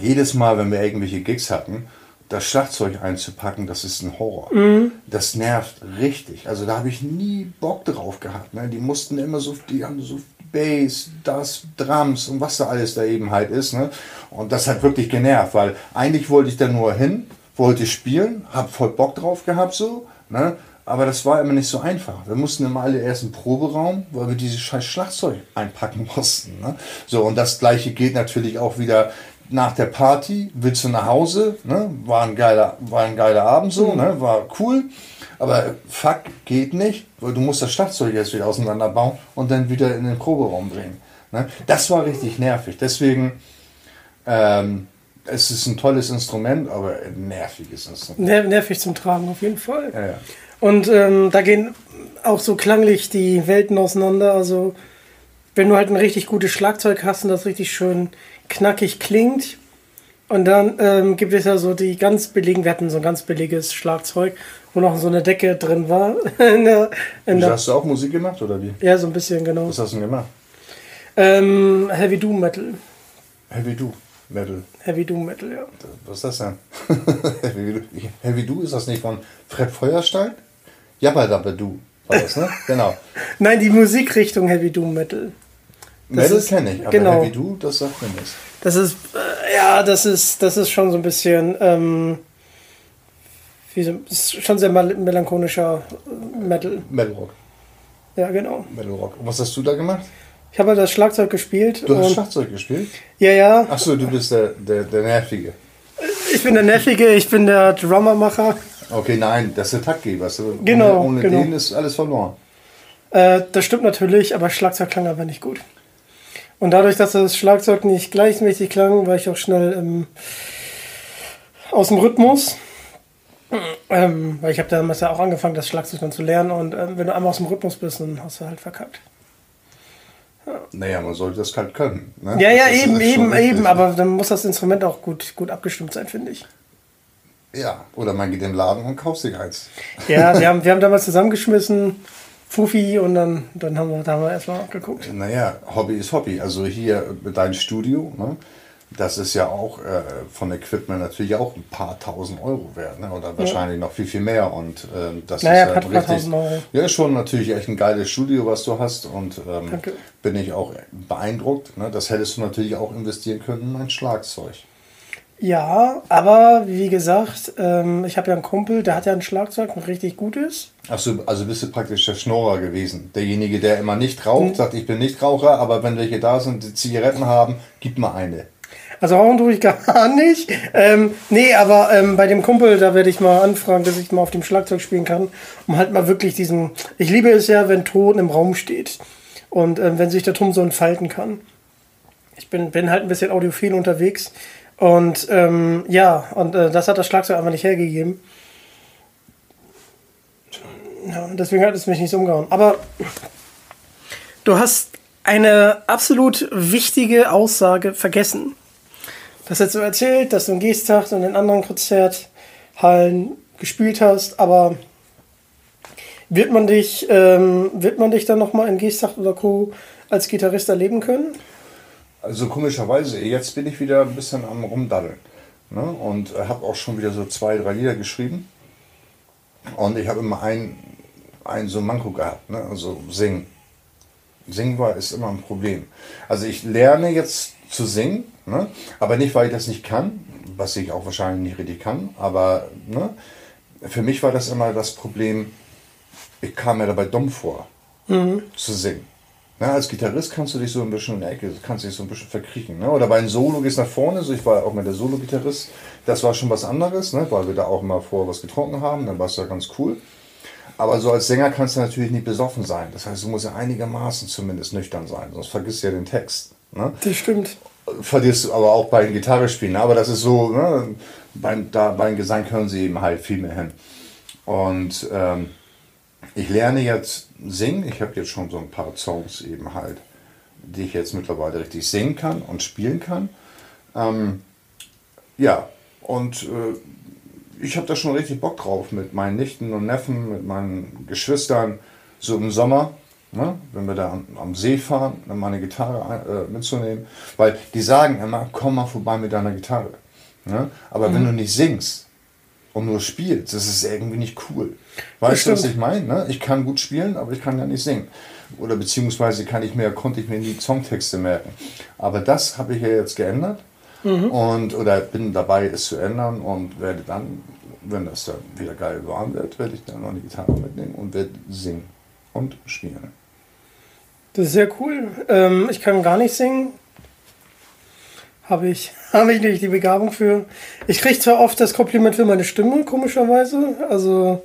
jedes Mal, wenn wir irgendwelche Gigs hatten, das Schlagzeug einzupacken, das ist ein Horror. Das nervt richtig. Also da habe ich nie Bock drauf gehabt. Ne? Die mussten immer so, die haben so Bass, das, Drums und was da alles da eben halt ist. Ne? Und das hat wirklich genervt, weil eigentlich wollte ich da nur hin, wollte spielen, habe voll Bock drauf gehabt so. Ne? Aber das war immer nicht so einfach. Wir mussten immer alle erst im Proberaum, weil wir dieses scheiß Schlagzeug einpacken mussten. Ne? So, und das gleiche geht natürlich auch wieder nach der Party. Willst du nach Hause? Ne? War, ein geiler, war ein geiler Abend so, ne? war cool. Aber fuck, geht nicht, weil du musst das Schlagzeug jetzt wieder auseinanderbauen und dann wieder in den Proberaum bringen. Ne? Das war richtig nervig. Deswegen, ähm, es ist ein tolles Instrument, aber ein nerviges Instrument. Ner nervig zum Tragen, auf jeden Fall. Ja, ja. Und ähm, da gehen auch so klanglich die Welten auseinander. Also, wenn du halt ein richtig gutes Schlagzeug hast und das richtig schön knackig klingt. Und dann ähm, gibt es ja so die ganz billigen, wir hatten so ein ganz billiges Schlagzeug, wo noch so eine Decke drin war. in der, in der, hast du auch Musik gemacht oder wie? ja, so ein bisschen, genau. Was hast du denn gemacht? Ähm, Heavy Doom Metal. Heavy Do Metal. Heavy Doom Metal, ja. Was ist das denn? Heavy. Heavy Do ist das nicht von Fred Feuerstein? Jabba Dabba Du war das, ne? Genau. Nein, die Musikrichtung Heavy Doom Metal. Metal ist- kenne ich, aber genau. Heavy Do, das sagt mir nichts. Das ist, äh, ja, das ist, das ist schon so ein bisschen, ähm, wie so, ist schon sehr mel melancholischer äh, Metal. Metal Rock. Ja, genau. Metal Rock. Und was hast du da gemacht? Ich habe halt das Schlagzeug gespielt. Du hast Schlagzeug gespielt? ja, ja. Achso, du bist der, der, der Nervige. Ich bin der Nervige, ich bin der Drummermacher. Okay, nein, das ist der Taktgeber. Also Genau, Ohne, ohne genau. den ist alles verloren. Äh, das stimmt natürlich, aber Schlagzeug klang aber nicht gut. Und dadurch, dass das Schlagzeug nicht gleichmäßig klang, war ich auch schnell ähm, aus dem Rhythmus. Ähm, weil ich habe damals ja auch angefangen, das Schlagzeug dann zu lernen. Und ähm, wenn du einmal aus dem Rhythmus bist, dann hast du halt verkackt. Naja, man sollte das halt können. Ne? Ja, ja, Das eben, eben, richtig. eben. Aber dann muss das Instrument auch gut, gut abgestimmt sein, finde ich. Ja, oder man geht in den Laden und kauft sich eins. Ja, wir haben, wir haben damals zusammengeschmissen, Fufi, und dann, dann haben wir, da haben wir erstmal geguckt. Naja, Hobby ist Hobby. Also hier deinem Studio, ne? Das ist ja auch äh, von Equipment natürlich auch ein paar tausend Euro wert. Ne? Oder wahrscheinlich noch viel, viel mehr. Und ähm, das Naja, ist halt richtig. Ja, schon natürlich echt ein geiles Studio, was du hast. Und ähm, Danke. bin ich auch beeindruckt. Ne? Das hättest du natürlich auch investieren können in ein Schlagzeug. Ja, aber wie gesagt, ähm, ich habe ja einen Kumpel, der hat ja ein Schlagzeug, ein richtig gutes. Achso, also bist du praktisch der Schnorrer gewesen. Derjenige, der immer nicht raucht, Hm. sagt, ich bin nicht Raucher, aber wenn welche da sind, die Zigaretten haben, gib mal eine. Also rauchen tue ich gar nicht. Ähm, nee, aber ähm, bei dem Kumpel, da werde ich mal anfragen, dass ich mal auf dem Schlagzeug spielen kann, um halt mal wirklich diesen. Ich liebe es ja, wenn Ton im Raum steht und ähm, wenn sich der Ton so entfalten kann. Ich bin, bin halt ein bisschen audiophil unterwegs und ähm, ja, und äh, das hat das Schlagzeug einfach nicht hergegeben. Ja, deswegen hat es mich nicht so umgehauen. Aber du hast eine absolut wichtige Aussage vergessen. Das hast du erzählt, dass du in Geesthacht und in anderen Konzerthallen gespielt hast, aber wird man dich, ähm, wird man dich dann nochmal in Geesthacht oder Co. als Gitarrist erleben können? Also komischerweise, jetzt bin ich wieder ein bisschen am Rumdaddeln. Ne? Und habe auch schon wieder so zwei, drei Lieder geschrieben. Und ich habe immer ein, ein so Manko gehabt, ne? also singen. Singen war ist immer ein Problem. Also ich lerne jetzt zu singen, ne? aber nicht, weil ich das nicht kann, was ich auch wahrscheinlich nicht richtig kann, aber ne? für mich war das immer das Problem, ich kam mir dabei dumm vor, zu singen. Na, als Gitarrist kannst du dich so ein bisschen in der Ecke, kannst dich so ein bisschen verkriechen. Ne? Oder bei einem Solo gehst nach vorne, so ich war auch mit der Solo-Gitarrist, das war schon was anderes, ne? weil wir da auch mal vorher was getrunken haben, dann war es ja ganz cool. Aber so als Sänger kannst du natürlich nicht besoffen sein. Das heißt, du musst ja einigermaßen zumindest nüchtern sein, sonst vergisst du ja den Text. Ne? Das stimmt. Verlierst du aber auch bei den Gitarre spielen. Aber das ist so, ne? beim, da, beim Gesang können sie eben halt viel mehr hin. Und ähm, ich lerne jetzt singen. Ich habe jetzt schon so ein paar Songs eben halt, die ich jetzt mittlerweile richtig singen kann und spielen kann. Ähm, ja, und äh, ich habe da schon richtig Bock drauf mit meinen Nichten und Neffen, mit meinen Geschwistern, so im Sommer, ne, wenn wir da am, am See fahren, dann meine Gitarre äh, mitzunehmen. Weil die sagen immer, komm mal vorbei mit deiner Gitarre. Ne? Aber mhm. wenn du nicht singst und nur spielst, das ist irgendwie nicht cool. Weißt du, was ich meine? Ne? Ich kann gut spielen, aber ich kann ja nicht singen. Oder beziehungsweise kann ich mir, konnte ich mir nie Songtexte merken. Aber das habe ich ja jetzt geändert. Mhm. Und, oder bin dabei, es zu ändern und werde dann, wenn das dann wieder geil warm wird, werde ich dann noch eine Gitarre mitnehmen und werde singen und spielen. Das ist sehr cool. Ähm, ich kann gar nicht singen. Habe ich, habe ich nicht die Begabung für. Ich kriege zwar oft das Kompliment für meine Stimme, komischerweise. Also,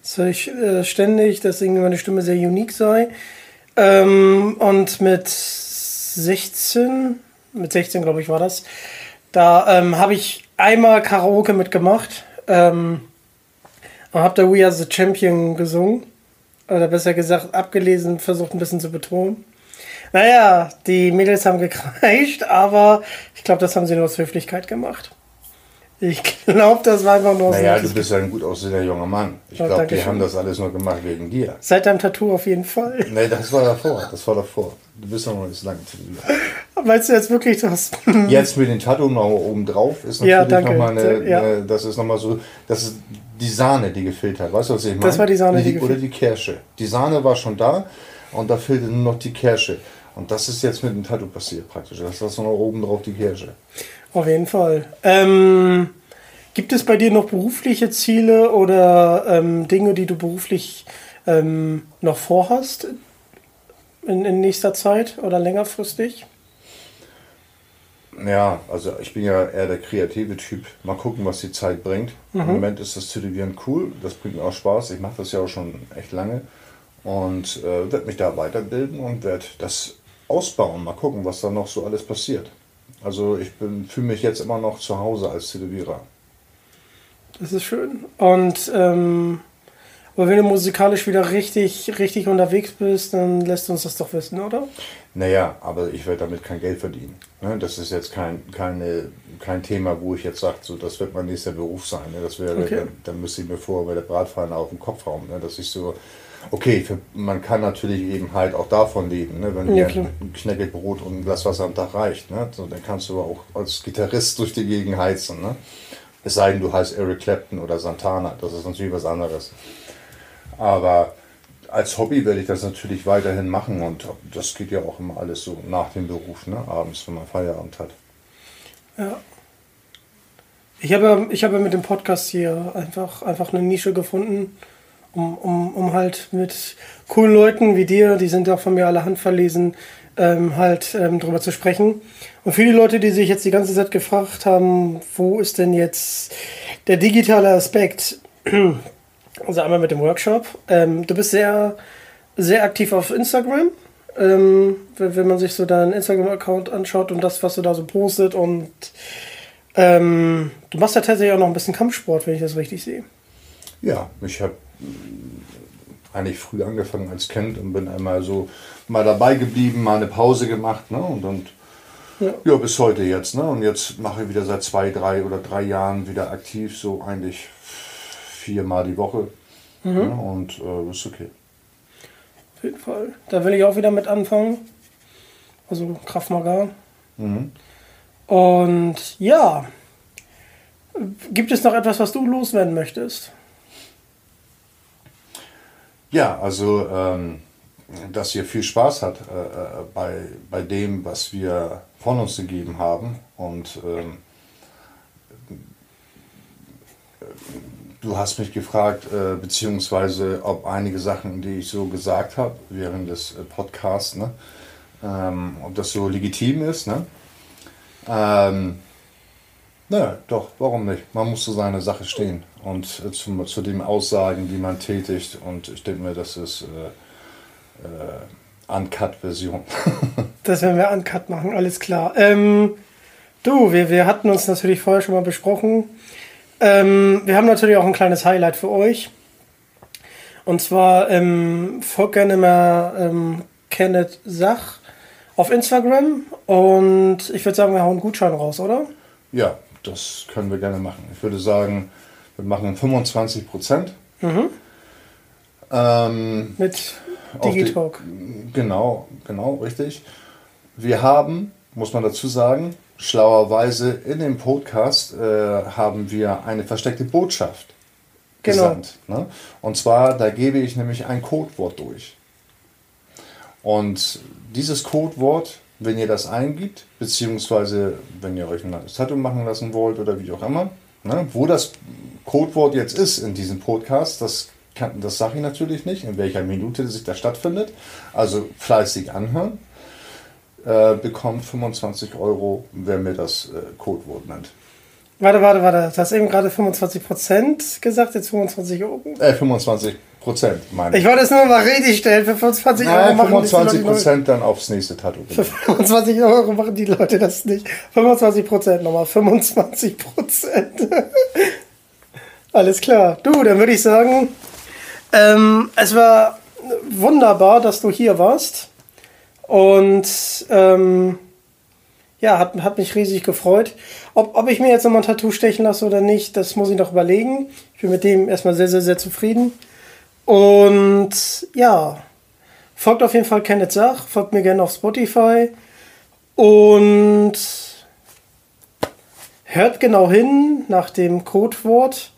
das höre ich äh, ständig, dass irgendwie meine Stimme sehr unique sei. Ähm, und mit 16, mit 16 glaube ich war das, da ähm, habe ich einmal Karaoke mitgemacht ähm, und habe da We Are the Champion gesungen. Oder besser gesagt, abgelesen, versucht ein bisschen zu betonen. Naja, die Mädels haben gekreischt, aber ich glaube, das haben sie nur aus Höflichkeit gemacht. Ich glaube, das war einfach nur Naja, du bist ja ein gut aussehender junger Mann. Ich oh, glaube, die schön. haben das alles nur gemacht wegen dir. Seit deinem Tattoo auf jeden Fall. Nee, das war davor. Das war davor. Du bist noch nicht so lange tätowiert. Meinst du jetzt wirklich das? jetzt mit dem Tattoo noch oben drauf ist natürlich ja, danke. noch mal eine, ja. eine, das ist nochmal so, das ist die Sahne, die gefehlt hat. Weißt du, was ich meine? Das war die Sahne, die, die Oder die Kirsche. Die Sahne war schon da und da fehlte nur noch die Kirsche. Und das ist jetzt mit dem Tattoo passiert praktisch. Das ist noch oben drauf die Kirsche. Auf jeden Fall. Ähm, Gibt es bei dir noch berufliche Ziele oder ähm, Dinge, die du beruflich ähm, noch vorhast in, in nächster Zeit oder längerfristig? Ja, also ich bin ja eher der kreative Typ. Mal gucken, was die Zeit bringt. Mhm. Im Moment ist das Tätowieren cool, das bringt mir auch Spaß. Ich mache das ja auch schon echt lange und äh, werde mich da weiterbilden und werde das ausbauen. Mal gucken, was da noch so alles passiert. Also ich fühle mich jetzt immer noch zu Hause als Tätowierer. Das ist schön. Und ähm, aber wenn du musikalisch wieder richtig, richtig unterwegs bist, dann lässt uns das doch wissen, oder? Naja, aber ich werde damit kein Geld verdienen. Ne? Das ist jetzt kein, keine, kein Thema, wo ich jetzt sage, so, das wird mein nächster Beruf sein. Ne? Das wäre, okay. dann, dann müsste ich mir vorher bei der Bratpfanne auf den Kopf hauen. Ne? Dass ich so, okay, für, man kann natürlich eben halt auch davon leben. Ne? Wenn ja, dir ein Knäckebrot und ein Glas Wasser am Tag reicht, ne? so, dann kannst du auch als Gitarrist durch die Gegend heizen. Ne? Es sei denn, du heißt Eric Clapton oder Santana, das ist natürlich was anderes. Aber als Hobby werde ich das natürlich weiterhin machen und das geht ja auch immer alles so nach dem Beruf, ne? abends, wenn man Feierabend hat. Ja. Ich habe, ich habe mit dem Podcast hier einfach, einfach eine Nische gefunden, um, um, um halt mit coolen Leuten wie dir, die sind auch von mir alle handverlesen, ähm, halt ähm, drüber zu sprechen. Und für die Leute, die sich jetzt die ganze Zeit gefragt haben, wo ist denn jetzt der digitale Aspekt? Also einmal mit dem Workshop. Ähm, du bist sehr, sehr aktiv auf Instagram. Ähm, wenn, wenn, man sich so deinen Instagram-Account anschaut und das, was du da so postet und ähm, du machst ja tatsächlich auch noch ein bisschen Kampfsport, wenn ich das richtig sehe. Ja, ich habe eigentlich früh angefangen als Kind und bin einmal so mal dabei geblieben, mal eine Pause gemacht ne? und, und ja. ja. bis heute jetzt. Ne? Und jetzt mache ich wieder seit zwei, drei oder drei Jahren wieder aktiv, so eigentlich viermal die Woche. Mhm. Ne? Und äh, ist okay. Auf jeden Fall. Da will ich auch wieder mit anfangen. Also Kraft Maga. Mhm. Und ja, gibt es noch etwas, was du loswerden möchtest? Ja, also ähm, dass ihr viel Spaß hat äh, äh, bei, bei dem, was wir von uns gegeben haben. Und ähm, du hast mich gefragt, äh, beziehungsweise ob einige Sachen, die ich so gesagt habe während des äh, Podcasts, ne, ähm, ob das so legitim ist. Ne? Ähm, na, doch, warum nicht? Man muss zu seiner Sache stehen und äh, zu, zu den Aussagen, die man tätigt. Und ich denke mir, das ist äh, äh, Uncut-Version. das werden wir Uncut machen, alles klar. Ähm, du, wir, wir hatten uns natürlich vorher schon mal besprochen. Ähm, wir haben natürlich auch ein kleines Highlight für euch. Und zwar ähm, folgt gerne mal ähm, Kenneth Sach auf Instagram und ich würde sagen, wir hauen einen Gutschein raus, oder? Ja, das können wir gerne machen. Ich würde sagen, wir machen 25 Prozent. Mhm. Ähm, Mit Digitalk. Die, genau, genau, richtig. Wir haben, muss man dazu sagen, schlauerweise in dem Podcast äh, haben wir eine versteckte Botschaft genau. gesandt. Ne? Und zwar, da gebe ich nämlich ein Codewort durch. Und dieses Codewort, wenn ihr das eingibt, beziehungsweise wenn ihr euch ein Tattoo machen lassen wollt oder wie auch immer, ne, wo das Codewort jetzt ist in diesem Podcast, das, das sage ich natürlich nicht, in welcher Minute sich das stattfindet. Also fleißig anhören. Äh, bekommt 25 Euro, wer mir das äh, Codewort nennt. Warte, warte, warte. Du hast eben gerade 25% gesagt, jetzt 25 Euro? Äh, 25 Prozent, meine ich. wollte es nur mal richtig stellen. Für 25 Euro Nein, machen 25 Prozent dann aufs nächste Tattoo. Für 25 Euro machen die Leute das nicht. 25 Prozent nochmal. 25 Prozent. Alles klar. Du, dann würde ich sagen, ähm, es war wunderbar, dass du hier warst. Und ähm, ja, hat, hat mich riesig gefreut. Ob, ob ich mir jetzt nochmal ein Tattoo stechen lasse oder nicht, das muss ich noch überlegen. Ich bin mit dem erstmal sehr, sehr, sehr zufrieden. Und ja, folgt auf jeden Fall Kenneth Sach, folgt mir gerne auf Spotify und hört genau hin nach dem Codewort.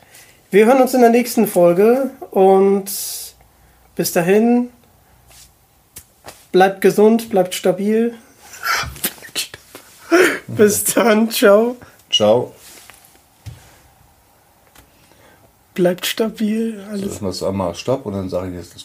Wir hören uns in der nächsten Folge und bis dahin bleibt gesund, bleibt stabil. Bis dann, ciao. Ciao. Bleibt stabil. Alles. So, ich einmal Stopp und dann sage ich jetzt das.